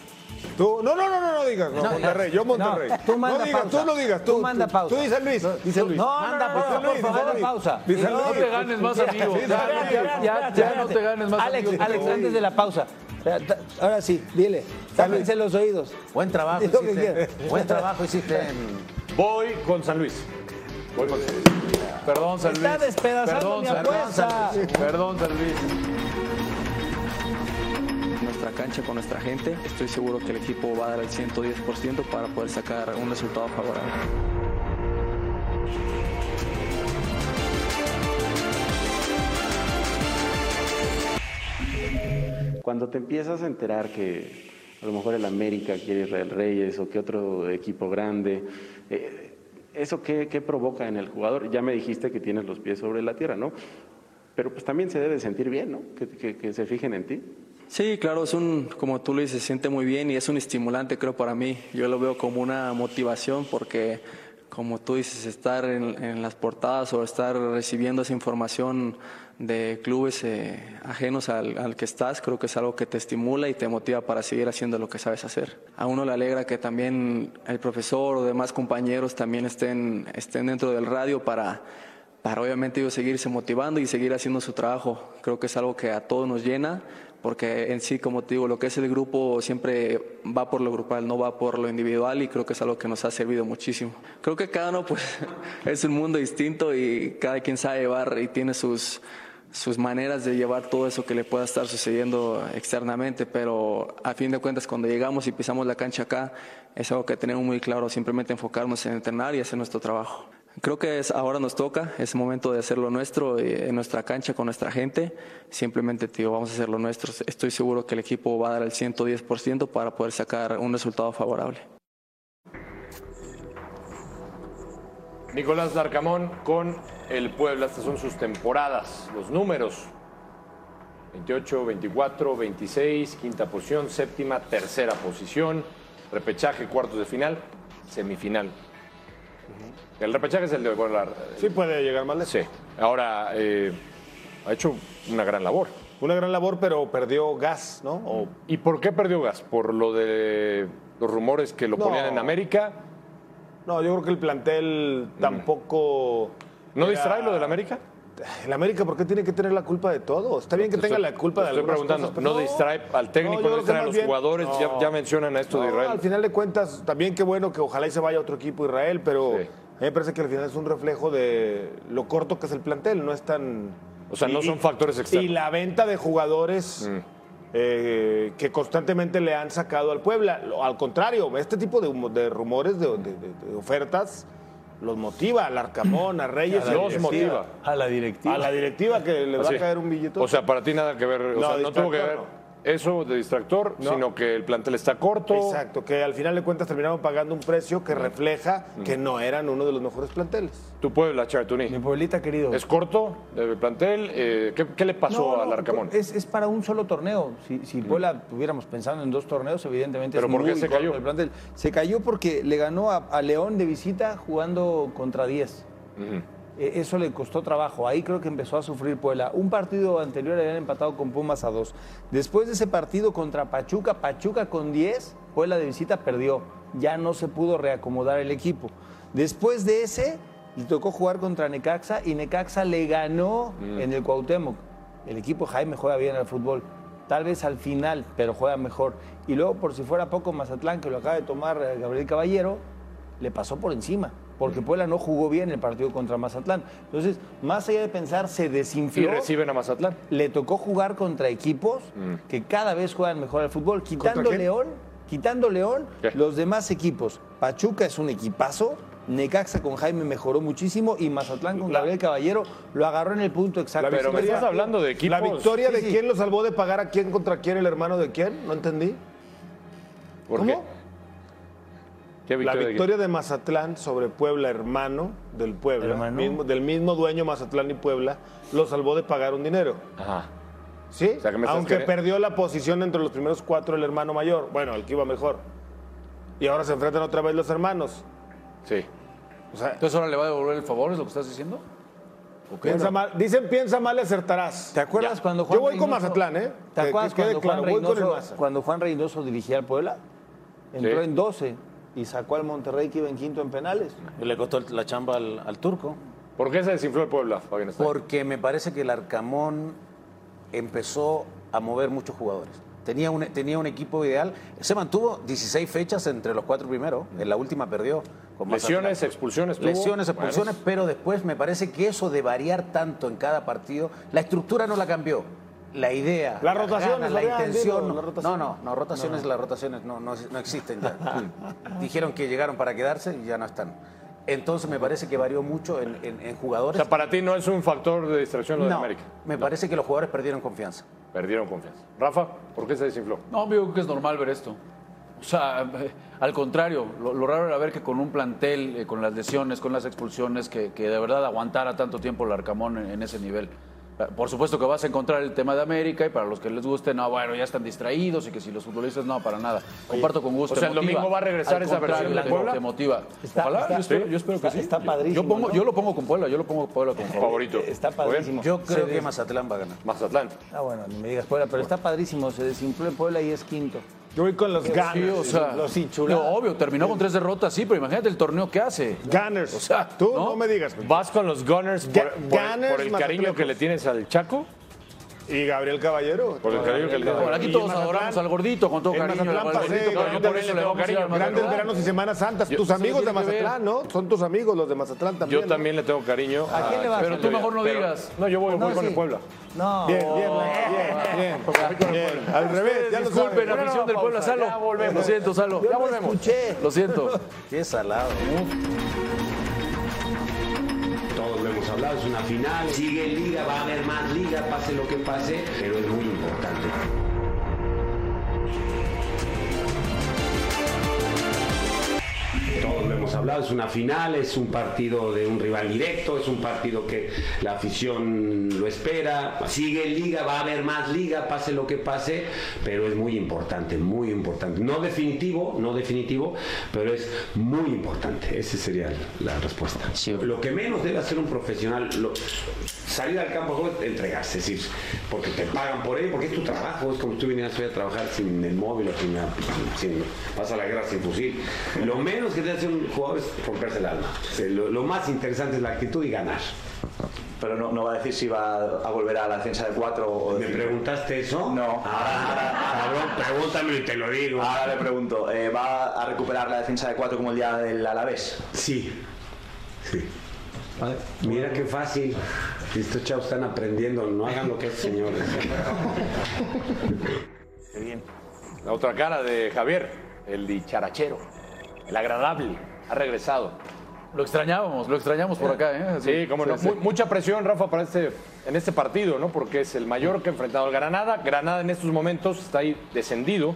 Tú, no, no, no, no, no digas. No, Monterrey, yo Monterrey. No, tú manda no digas, pausa. tú no digas. Tú, Tú manda pausa. Tú dices Luis. Dice Luis. No, manda pausa, Dice por Luis, favor, Luis. pausa. Luis. No te ganes más amigos. Sí, Ya, ya, ya, ya, ya no te ganes más Alex, amigos. Alex, antes de la pausa. Ahora sí, dile. Tápense los oídos. Buen trabajo hiciste. Buen trabajo hiciste. Voy con San Luis. Voy con San Luis. Perdón, San Luis. Está despedazando Perdón, mi San Luis. apuesta. Perdón, San Luis. Nuestra cancha con nuestra gente. Estoy seguro que el equipo va a dar el 110% para poder sacar un resultado favorable. Cuando te empiezas a enterar que a lo mejor el América quiere Israel Reyes o que otro equipo grande, eh, ¿eso qué, qué provoca en el jugador? Ya me dijiste que tienes los pies sobre la tierra, ¿no? Pero pues también se debe sentir bien, ¿no? Que, que- que se fijen en ti. Sí, claro, es un, como tú lo dices, se siente muy bien y es un estimulante, creo, para mí. Yo lo veo como una motivación porque, como tú dices, estar en, las portadas o estar recibiendo esa información de clubes eh, ajenos al, al que estás, creo que es algo que te estimula y te motiva para seguir haciendo lo que sabes hacer. A uno le alegra que también el profesor o demás compañeros también estén, estén dentro del radio para para obviamente ellos seguirse motivando y seguir haciendo su trabajo. Creo que es algo que a todos nos llena, porque en sí, como te digo, lo que es el grupo siempre va por lo grupal, no va por lo individual y creo que es algo que nos ha servido muchísimo. Creo que cada uno pues *laughs* es un mundo distinto y cada quien sabe llevar y tiene sus sus maneras de llevar todo eso que le pueda estar sucediendo externamente, pero a fin de cuentas cuando llegamos y pisamos la cancha acá es algo que tenemos muy claro, simplemente enfocarnos en entrenar y hacer nuestro trabajo. Creo que es, ahora nos toca, es momento de hacer lo nuestro eh, en nuestra cancha con nuestra gente. Simplemente, tío, vamos a hacer lo nuestro. Estoy seguro que el equipo va a dar el 110% para poder sacar un resultado favorable. Nicolás Larcamón con el Puebla. Estas son sus temporadas, los números 28, 24, 26, quinta posición, séptima, tercera posición, repechaje, cuartos de final, semifinal. El repechaje es el de bueno, la- Sí puede llegar más lejos. Sí. Ahora eh, ha hecho una gran labor. Una gran labor, pero perdió gas, ¿no? O- ¿Y por qué perdió gas? ¿Por lo de los rumores que lo No. ponían en América? no, yo creo que el plantel tampoco. ¿No era- distrae lo del América? El América, ¿por qué tiene que tener la culpa de todo? Está bien que Te tenga estoy- la culpa de Estoy algunas preguntando, cosas, ¿no distrae al técnico, no, que distrae a los bien- jugadores? Ya, no. ya mencionan a esto de No, Israel. Al final de cuentas, también qué bueno que ojalá y se vaya a otro equipo Israel, pero Sí. A mí me parece que al final es un reflejo de lo corto que es el plantel, no es tan... O sea, no y- son factores externos. Y la venta de jugadores Mm. eh, que constantemente le han sacado al Puebla. Al contrario, este tipo de, rumores, de, de- de- de ofertas, los motiva al Arcamón, a Reyes. y a Los motiva. A la directiva. A la directiva que le va Así. a caer un billete. O sea, para ti nada que ver, o No, sea, no tuvo que ver eso de distractor, No. sino que el plantel está corto. Exacto, que al final de cuentas terminaron pagando un precio que refleja que no eran uno de los mejores planteles. Tu Puebla, Chartuní. Mi pueblita querido. ¿Es corto el plantel? Eh, ¿qué, qué le pasó No, no, al Arcamón? Es, es para un solo torneo. Si, si Puebla tuviéramos pensando en dos torneos, evidentemente ¿Pero es por qué muy se corto cayó? el plantel. Se cayó porque le ganó a, a León de visita jugando contra 10. Ujú. Eh, Eso le costó trabajo. Ahí creo que empezó a sufrir Puebla. Un partido anterior habían empatado con Pumas a 2. Después de ese partido contra Pachuca, Pachuca con 10, Puebla de visita perdió. Ya no se pudo reacomodar el equipo. Después de ese, le tocó jugar contra Necaxa y Necaxa le ganó en el Cuauhtémoc. El equipo Jaime juega bien al fútbol. Tal vez al final, pero juega mejor. Y luego, por si fuera poco, Mazatlán, que lo acaba de tomar eh, Gabriel Caballero, le pasó por encima, porque Puebla no jugó bien el partido contra Mazatlán. Entonces, más allá de pensar, se Y desinfló. reciben a Mazatlán. Le tocó jugar contra equipos Mm. que cada vez juegan mejor al fútbol. Quitando? León, quitando León, ¿Qué? los demás equipos. Pachuca es un equipazo. Necaxa con Jaime mejoró muchísimo y Mazatlán con Gabriel Caballero lo agarró en el punto exacto. Pero me estás hablando de equipos. ¿La victoria Sí, de sí. quién lo salvó de pagar a quién contra quién, el hermano de quién? No entendí. ¿Por ¿Cómo? ¿Qué? ¿Qué La victoria de Mazatlán sobre Puebla, hermano del Puebla, Hermano. mismo- del mismo dueño Mazatlán y Puebla, lo salvó de pagar un dinero. Ajá. ¿Sí? O sea, que me estás Aunque perdió la posición entre los primeros cuatro el hermano mayor. Bueno, el que iba mejor. Y ahora se enfrentan otra vez los hermanos. Sí. O sea, Entonces ahora le va a devolver el favor, es lo que estás diciendo. piensa mal, dicen piensa mal y acertarás. ¿Te acuerdas Ya. cuando Juan Yo voy con Mazatlán, ¿eh? ¿Te acuerdas que cuando, Juan Reynoso, cuando Juan Reynoso dirigía al Puebla? Entró Sí. en 12 y sacó al Monterrey que iba en quinto en penales. Y le costó la chamba al, al turco. ¿Por qué se desinfló el Puebla, Fabián Estay? Porque me parece que el Arcamón empezó a mover muchos jugadores. Tenía un, tenía un equipo ideal. Se mantuvo 16 fechas entre los cuatro primeros. En la última perdió. Con. Lesiones, expulsiones. tuvo. Lesiones, expulsiones, Bueno, pero después me parece que eso de variar tanto en cada partido, la estructura no la cambió. La idea, Las rotaciones, la intención. no, no, no, rotaciones, las rotaciones no, no, no existen ya. *laughs* Dijeron que llegaron para quedarse y ya no están. Entonces me parece que varió mucho en, en- en O jugadores. sea, para ti no es un factor de distracción lo de no, América. me parece que los jugadores perdieron confianza. Perdieron confianza. Rafa, ¿por qué se desinfló? No, yo creo que es normal ver esto. O sea, *laughs* al contrario, lo, lo raro era ver que con un plantel, eh, con las lesiones, con las expulsiones, que, que de verdad aguantara tanto tiempo el Arcamón en, en ese nivel. Eh, Por supuesto que vas a encontrar el tema de América y para los que les guste, no, bueno, ya están distraídos y que si los futbolistas, no, para nada. Comparto con gusto. o sea, el motiva. domingo va a regresar esa versión de Puebla. Te motiva. Está- Ojalá, está- yo, espero, sí. yo espero que Está- sí. está padrísimo, Yo, pongo, ¿no? yo lo pongo con Puebla, yo lo pongo con Puebla como favorito. Está padrísimo. Yo creo que Mazatlán va a ganar. Mazatlán. Ah, bueno, ni me digas Puebla, pero está padrísimo. Se desinfló el Puebla y es quinto. Yo voy con los Gunners. Sí, o sea, Los no, obvio, terminó con tres derrotas, sí, pero imagínate el torneo que hace. Gunners. O sea, Tú no, ¿no? me digas. ¿Vas con los Gunners por, Ga- por- Gunners, por el cariño que le tienes al Chaco? Y Gabriel Caballero. Por el cariño que le Bueno, tienes. aquí todos adoramos al gordito con todo cariño. Mazatlán al pasé gordito, pero yo grandes- por eso le tengo cariño Grandes Mazatlán. veranos y Semanas Santas. Tus amigos de. Mazatlán, ¿no? Son tus amigos los de Mazatlán también. Yo ¿no? también le tengo cariño. ¿A quién le vas? Pero tú mejor no Pero- digas. No, yo voy, con el Puebla. No. Bien, bien, bien, bien, bien. Al revés, ya lo Disculpen, afición del Puebla, Salo. ya volvemos. Lo siento, Salo. No escuché. Lo siento. Qué salado. Todos lo hemos hablado, es una final. Sigue liga, va a haber más liga, pase lo que pase, pero es muy importante. Hemos hablado. es una final, es un partido de un rival directo, es un partido que la afición lo espera. Sigue en liga, va a haber más liga, pase lo que pase, pero es muy importante, muy importante. No definitivo, no definitivo, pero es muy importante. Esa sería la respuesta. Lo que menos debe hacer un profesional, lo- salir al campo entregarse, es decir, porque te pagan por ello, porque es tu trabajo, es como si tú vinieras hoy a trabajar sin el móvil o sin, la- sin vas a la guerra sin fusil. Lo menos que debe hacer un jugador es romperse el alma. Lo, lo más interesante es la actitud y ganar. Pero no, no va a decir si va a volver a la defensa de cuatro o de ¿Me cinco. preguntaste eso? No. Ah, cabrón, pregúntame y te lo digo. Ahora le pregunto, eh, ¿va a recuperar la defensa de cuatro como el día del Alavés? Sí, sí. Mira qué fácil. Estos chavos están aprendiendo, no hagan lo que es señores. La otra cara de Javier, el dicharachero, el agradable, ha regresado. Lo extrañábamos, lo extrañamos por acá, ¿eh? Sí, cómo no. sí, sí. Mu- mucha presión, Rafa, para este, en este partido, ¿no? Porque es el Mallorca enfrentado al Granada. Granada en estos momentos está ahí descendido,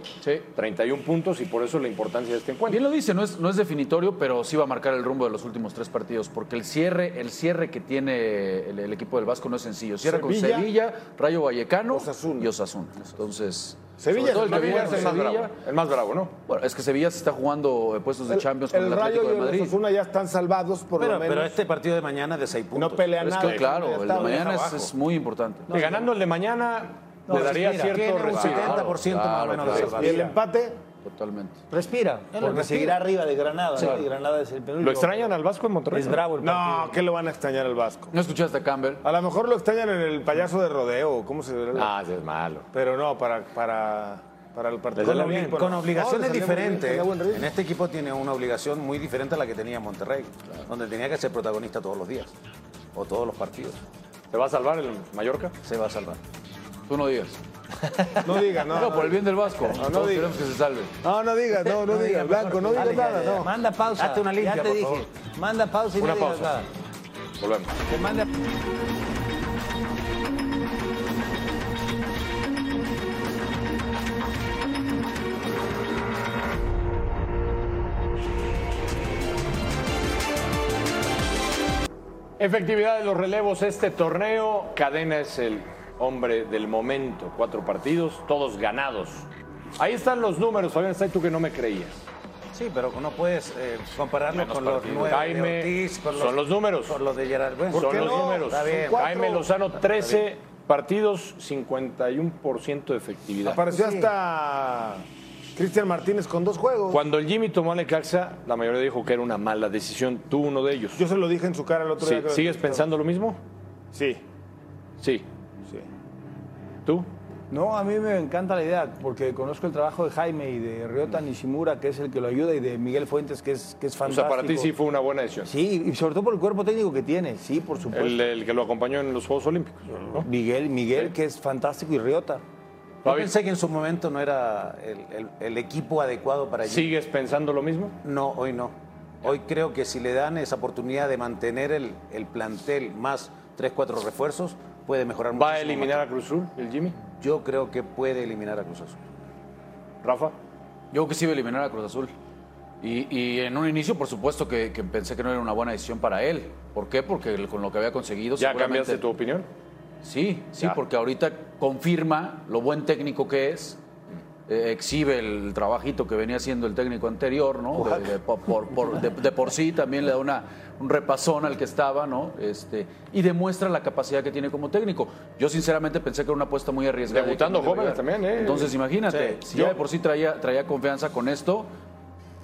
31 puntos, y por eso la importancia de este encuentro. Bien lo dice, no es, no es definitorio, pero sí va a marcar el rumbo de los últimos tres partidos, porque el cierre, el cierre que tiene el, el equipo del Vasco no es sencillo. Cierra con Sevilla, Rayo Vallecano y Osasuna. Entonces, Sevilla es el el que más viene el más Sevilla. bravo, el más bravo, ¿no? Bueno, es que Sevilla se está jugando eh, puestos de Champions con el, el Rayo Atlético y de el Madrid. Osasuna ya están salvados por Pero, lo menos. pero este partido de mañana es de seis puntos. no pelean Pero es nada. que, claro, el de mañana es, es muy importante. Y ganando el de mañana, No, le daría respira, cierto tiene un respiro. 70% más o claro, menos de claro. Y el empate, Totalmente. Respira, porque respira. seguirá arriba de Granada. ¿no? Y Granada es el penúltimo. ¿Lo extrañan al Vasco en Monterrey? Es bravo el no, partido. ¿qué lo van a extrañar al Vasco? ¿No escuchaste a Campbell? A lo mejor lo extrañan en el payaso de rodeo, ¿cómo se Ah, ese es malo. Pero no, para, para, para el partido. Con, No, con obligaciones No, diferentes. En este equipo tiene una obligación muy diferente a la que tenía Monterrey, donde tenía que ser protagonista todos los días o todos los partidos. ¿Te va a salvar el Mallorca? Se va a salvar. Tú no digas. *laughs* No digas, no. No, no. por el bien del Vasco. no Todos digas. queremos que se salve. No, no digas, no, no digas, Blanco, no digas nada, ya, ya. no. Manda pausa. Hazte una limpia, Ya te por dije. favor. Manda pausa y Una no digas pausa. nada. Volvemos. Que mande- Efectividad de los relevos, este torneo. Cadena es el hombre del momento. Cuatro partidos, todos ganados. Ahí están los números, Fabián, está tú que no me creías. Sí, pero no puedes eh, compararlo Menos con los partidos. nueve Jaime, de Ortiz, con son los números. Con los de Gerard. Bueno, Son los no? números. Jaime Lozano, 13 partidos, 51% de efectividad. Apareció hasta Cristian Martínez con dos juegos. Cuando el Jimmy tomó a Necaxa, la mayoría dijo que era una mala decisión. Tú uno de ellos. Yo se lo dije en su cara el otro Sí, día. ¿Sigues pensando lo mismo? Sí, Sí. ¿Tú? No, a mí me encanta la idea, porque conozco el trabajo de Jaime y de Ryota Nishimura, que es el que lo ayuda, y de Miguel Fuentes, que es, que es O fantástico. sea, para ti sí fue una buena decisión. Sí, y sobre todo por el cuerpo técnico que tiene, sí, por supuesto. El, el que lo acompañó en los Juegos Olímpicos. ¿no? Miguel, Miguel, que es fantástico, y Ryota. Yo pensé que en su momento no era el, el- el equipo adecuado para allí. ¿Sigues pensando lo mismo? No, hoy no. Hoy creo que si le dan esa oportunidad de mantener el, el plantel más tres, cuatro refuerzos, puede mejorar ¿Va a eliminar más. a Cruz Azul, el Jimmy? Yo creo que puede eliminar a Cruz Azul. Rafa. Yo creo que sí iba a eliminar a Cruz Azul. Y, y en un inicio, por supuesto, que, que pensé que no era una buena decisión para él. ¿Por qué? Porque con lo que había conseguido. ¿Ya seguramente- cambiaste tu opinión? Sí, sí, Ya. porque ahorita confirma lo buen técnico que es. eh, exhibe el trabajito que venía haciendo el técnico anterior, ¿no? De, de- por, por- por- de- de por sí también le da una, un repasón al que estaba, ¿no? Este, y demuestra la capacidad que tiene como técnico. Yo sinceramente pensé que era una apuesta muy arriesgada. Debutando no jóvenes también, ¿eh? Entonces imagínate, Sí. si Yo- ya de por sí traía, traía confianza con esto,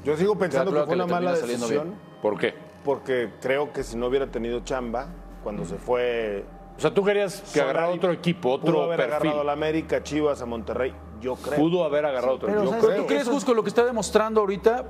Yo sigo pensando que fue que una mala decisión bien. ¿Por qué? porque creo que si no hubiera tenido chamba, cuando se fue... O sea, tú querías que agarrara otro equipo, Pudo otro haber perfil. agarrado a la América, Chivas, a Monterrey, yo creo. Pudo haber agarrado otro pero, equipo. ¿sabes Yo qué? ¿tú crees, Jusco, lo que está demostrando ahorita?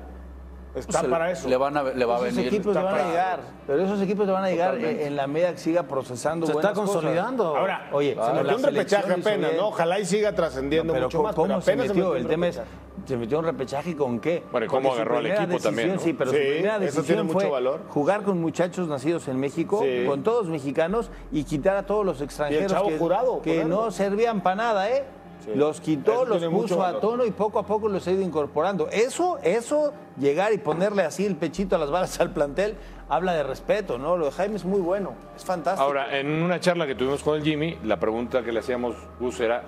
Está pues, para eso. Le, van a, le va a esos venir. equipos le está van a para- llegar, pero esos equipos le van a llegar en, en la medida que siga procesando Se buenas está cosas. consolidando. Ahora, Oye, se metió un repechaje apenas. ¿no? Ojalá y siga trascendiendo pero mucho ¿cómo, más. cómo pero se metió? un El tema es, se metió un repechaje con qué? Bueno, ¿y Porque cómo agarró al equipo también, decisión, no? Sí, pero Sí, su primera eso decisión tiene mucho fue valor. jugar con muchachos nacidos en México, Sí. con todos mexicanos y quitar a todos los extranjeros que, no servían para nada, ¿eh? Los quitó, Eso los puso a tono y poco a poco los ha ido incorporando. Eso, eso, llegar y ponerle así el pechito a las balas al plantel, habla de respeto, ¿no? Lo de Jaime es muy bueno, es fantástico. Ahora, en una charla que tuvimos con el Jimmy, la pregunta que le hacíamos, Gus, era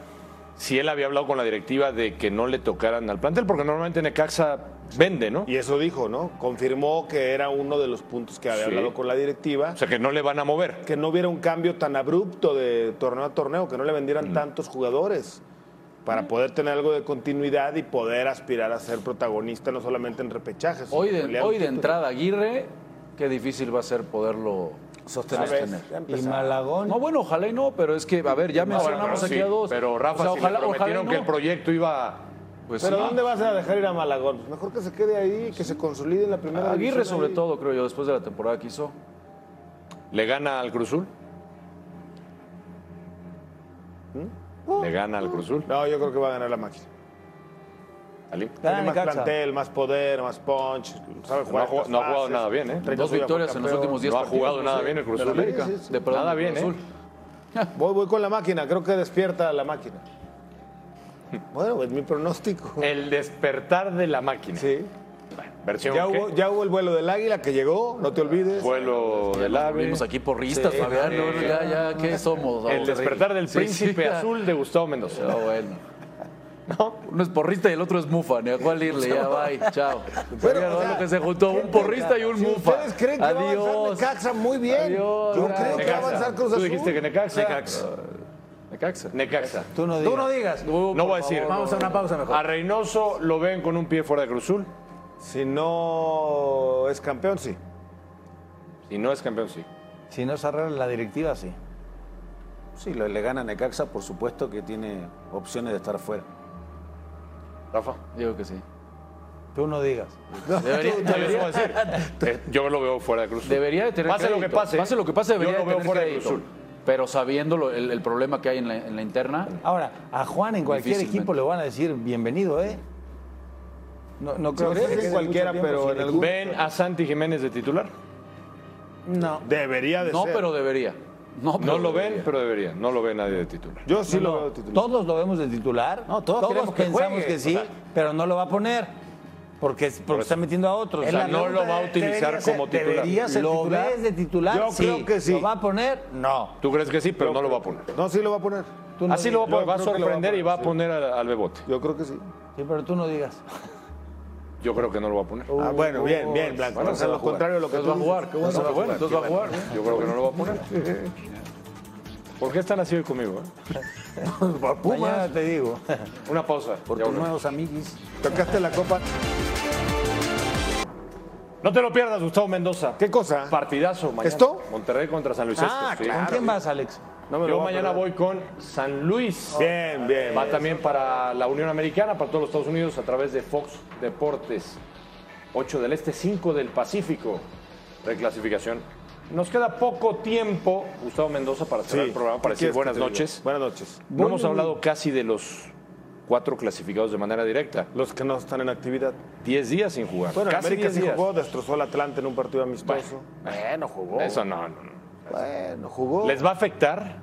si él había hablado con la directiva de que no le tocaran al plantel, porque normalmente Necaxa vende, ¿no? Y eso dijo, ¿no? Confirmó que era uno de los puntos que había Sí. hablado con la directiva. O sea, que no le van a mover. que no hubiera un cambio tan abrupto de torneo a torneo, que no le vendieran Mm. tantos jugadores para poder tener algo de continuidad y poder aspirar a ser protagonista no solamente en repechajes. Hoy de, hoy de entrada, Aguirre, qué difícil va a ser poderlo Sostener. Y. Malagón. No, bueno, ojalá y no, pero es que, a ver, ya No, mencionamos pero aquí sí, a dos. Pero Rafa, O sea, si ojalá, le prometieron ojalá y que el proyecto iba... Pues Pero sí. ¿dónde vas a dejar ir a Malagón? Pues Mejor que se quede ahí, que se consolide en la primera Aguirre división sobre ahí. todo, creo yo, después de la temporada que hizo. ¿Le gana al Cruzul? ¿Mm? ¿Le gana al Cruzul? No, yo creo que va a ganar la máquina. Ali. Tiene más Necaxa. plantel, más poder, más punch, sabe No jugar. ha jugado- estas no ha jugado fases. nada bien, ¿eh? Treinta Dos victorias en los campeón. últimos 10 No ha partidos. jugado nada bien el Cruz Azul. América. Sí, sí, sí. De, perdón, Nada bien, Cruz ¿eh? Azul. *laughs* Voy, voy con la máquina, creo que despierta la máquina. *laughs* Bueno, es mi pronóstico. El despertar de la máquina. Sí. Versión Ya hubo, ya hubo el vuelo del águila que llegó, no te olvides. Vuelo del ave. Vimos aquí porristas, Sí, Fabián. Ya, ya, ¿qué *laughs* somos? El despertar del Sí, príncipe sí. azul de Gustavo Mendoza. Ah, bueno. *laughs* Uno es porrista y el otro es mufa, ni a cuál *laughs* irle, ya, bye, chao. Bueno, o sea, lo que se juntó, un porrista y un Si mufa. ustedes creen que va a avanzar Adiós. Necaxa muy bien. Adiós, Yo creo que va a avanzar Cruz Tú Azul. dijiste que Necaxa. Necaxa. Necaxa. Necaxa. Tú no Tú digas. no digas. No voy a decir. Vamos a una pausa mejor. A Reynoso lo ven con un pie fuera de Cruzul. Si no es campeón, sí. Si no es campeón, sí. Si no se arregla la directiva, sí. Sí, le, le gana a Necaxa, por supuesto que tiene opciones de estar fuera. Rafa. Digo que sí. Tú no digas. Debería, *laughs* debería- decir. Eh, Yo lo veo fuera de Cruzul. debería de tener Pase lo que pase. Pase lo que pase, debería Yo lo de veo tener fuera de. Cruz Pero sabiendo lo- el, el problema que hay en la, en la interna, Ahora, a Juan en cualquier equipo le van a decir bienvenido, ¿eh? No, no creo que en cualquiera, pero en algún- ¿Ven a Santi Jiménez de titular? No. Debería de no, ser. pero debería. No, pero No lo ven, debería. pero debería. No lo ve nadie de titular. Yo sí No, lo no, veo titular. Todos lo vemos de titular. No, todos que pensamos juegue. que sí, O sea, pero no lo va a poner. Porque, porque está metiendo a otros. O sea, no lo va a utilizar como titular. Debería ser ¿Lo titular? ves de titular? Yo Sí. creo que sí. ¿Lo va a poner? No. ¿Tú crees que sí, pero no lo va a poner? No, sí lo va a poner. No Así lo va a poner. Va a que sorprender y va a poner, poner al, al Bebote. Yo creo que sí. Sí, pero tú no digas. Yo creo que no lo va a poner. Ah, bueno, bien, bien, Blanco. Bueno, a lo jugar. contrario de lo que Entonces tú va a jugar, qué bueno, qué bueno, entonces va a jugar. Yo creo que no lo va a poner. *laughs* ¿Por qué están así hoy conmigo? eh? *laughs* Mañana te digo. *laughs* Una pausa. Por tus nuevos amiguis. Tocaste la copa. No te lo pierdas, Gustavo Mendoza. ¿Qué cosa? Partidazo mañana. ¿Esto? Monterrey contra San Luis Ah, Este, sí. ¿Con quién vas, Alex? No me lo Yo voy a mañana perder. voy con San Luis. Bien, bien. Va bien. también para la Unión Americana, para todos los Estados Unidos, a través de Fox Deportes. 8 del Este, 5 del Pacífico. Reclasificación. Nos queda poco tiempo, Gustavo Mendoza, para cerrar Sí. el programa, para ¿Qué decir buenas noches. Buenas noches. No hemos hablado casi de los cuatro clasificados de manera directa. Los que no están en actividad. 10 días sin jugar. Bueno, casi América 10 sí días. jugó, destrozó al Atlante en un partido amistoso. Bueno, jugó. Eso no, no, no. Bueno, jugó. ¿Les va a afectar?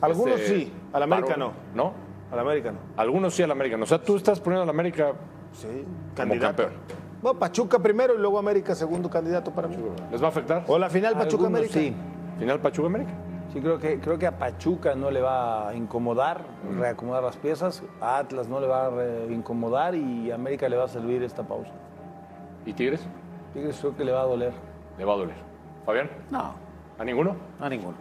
Algunos este sí, al América parón? no. ¿No? Al América no. Algunos sí al América. no. O sea, tú estás poniendo al América Sí, como candidato. campeón. Bueno, Pachuca primero y luego América segundo candidato para mí. ¿Les va a afectar? O la final Pachuca Algunos América. Sí. Final Pachuca América. Sí, creo que, creo que a Pachuca no le va a incomodar, reacomodar las piezas. A Atlas no le va a incomodar y a América le va a servir esta pausa. ¿Y Tigres? Tigres creo que le va a doler. Le va a doler. ¿Fabián? No, ¿A ninguno? a ninguno.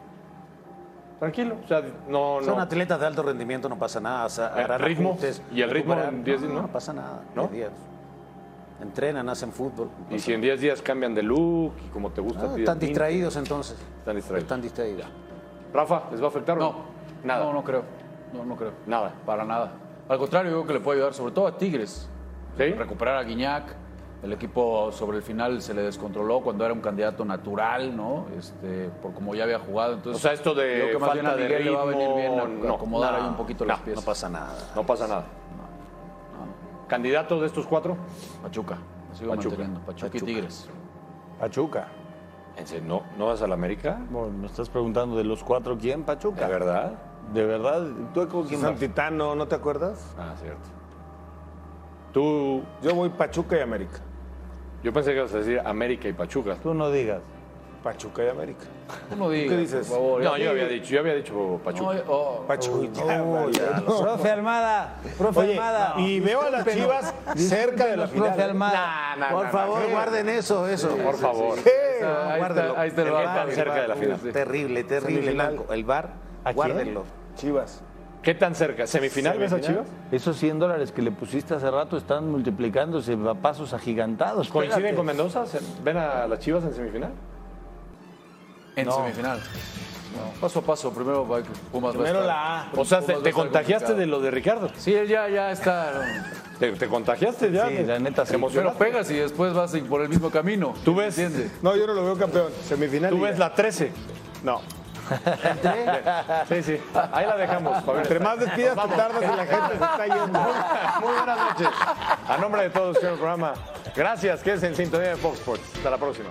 Tranquilo. O sea, no, Son no. atletas de alto rendimiento, no pasa nada. o sea, Eh, ritmo, ajustes, y el ritmo en recuperar. 10 días, no, ¿no? no pasa nada. ¿No? 10 días. Entrenan, hacen fútbol. no Y si en 10 días cambian de look y como te gusta Ah, están distraídos entonces. Están distraídos. Están distraídos. Rafa, ¿les va a afectar o No, Nada. No, no creo. No, no creo. Nada. Para nada. Al contrario, yo creo que le puede ayudar, sobre todo a Tigres. ¿Sí? Recuperar a Guiñac. El equipo sobre el final se le descontroló cuando era un candidato natural, ¿no? Este, por como ya había jugado. Entonces, O sea, esto de creo que más bien a de le va a venir bien a- no. acomodar No, ahí un poquito no, las piezas. No pasa nada. No pasa nada. ¿Candidatos de estos cuatro? Pachuca. Sigo Pachuca. manteniendo. Pachuca, y Tigres. Pachuca. ¿No, ¿No vas a la América? Bueno, me estás preguntando de los cuatro quién, Pachuca. ¿La verdad? De verdad, ¿tú con quién? Santitano, ¿no te acuerdas? Ah, cierto. Tú, Yo voy Pachuca y América. Yo pensé que ibas a decir América y Pachuca. Tú no digas. Pachuca y América. No digas, ¿Qué dices? por favor. No, yo había dicho, yo había dicho Pachuca. No, oh, Pachuca. Profe Almada, profe Oye, Almada. y veo a las Chivas cerca de la Profe final. Almada. Nah, nah, Por nah, favor, nah. guarden eso, eso. Por favor. ahí, guárdelo. está, ahí está el bar. cerca de la final. Terrible, terrible. El bar, guárdenlo. Chivas. ¿Qué tan cerca? ¿Semifinal ves a Semifinal. Chivas? Esos 100 dólares que le pusiste hace rato están multiplicándose a pasos agigantados. ¿Coinciden Espérate. con Mendoza? ¿Se- ¿Ven a las Chivas en semifinal? En No. semifinal. Paso a paso, primero va- Pumas va a Primero estar- la A. O sea, Pumas te, contagiaste de lo de Ricardo. Sí, él ya, ya está. ¿Te, te contagiaste ya? Sí, la neta sí. ¿Te Pero pegas y después vas por el mismo camino. ¿Tú ves? ¿Entiendes? No, yo no lo veo campeón. Semifinal. ¿Tú ves la 13? No. Sí, sí. Ahí la dejamos. Entre más despidas, te tardas y la gente se está yendo. *laughs* Muy buenas noches. A nombre de todos, que el programa. Gracias, quédense en sintonía de Fox Sports. Hasta la próxima.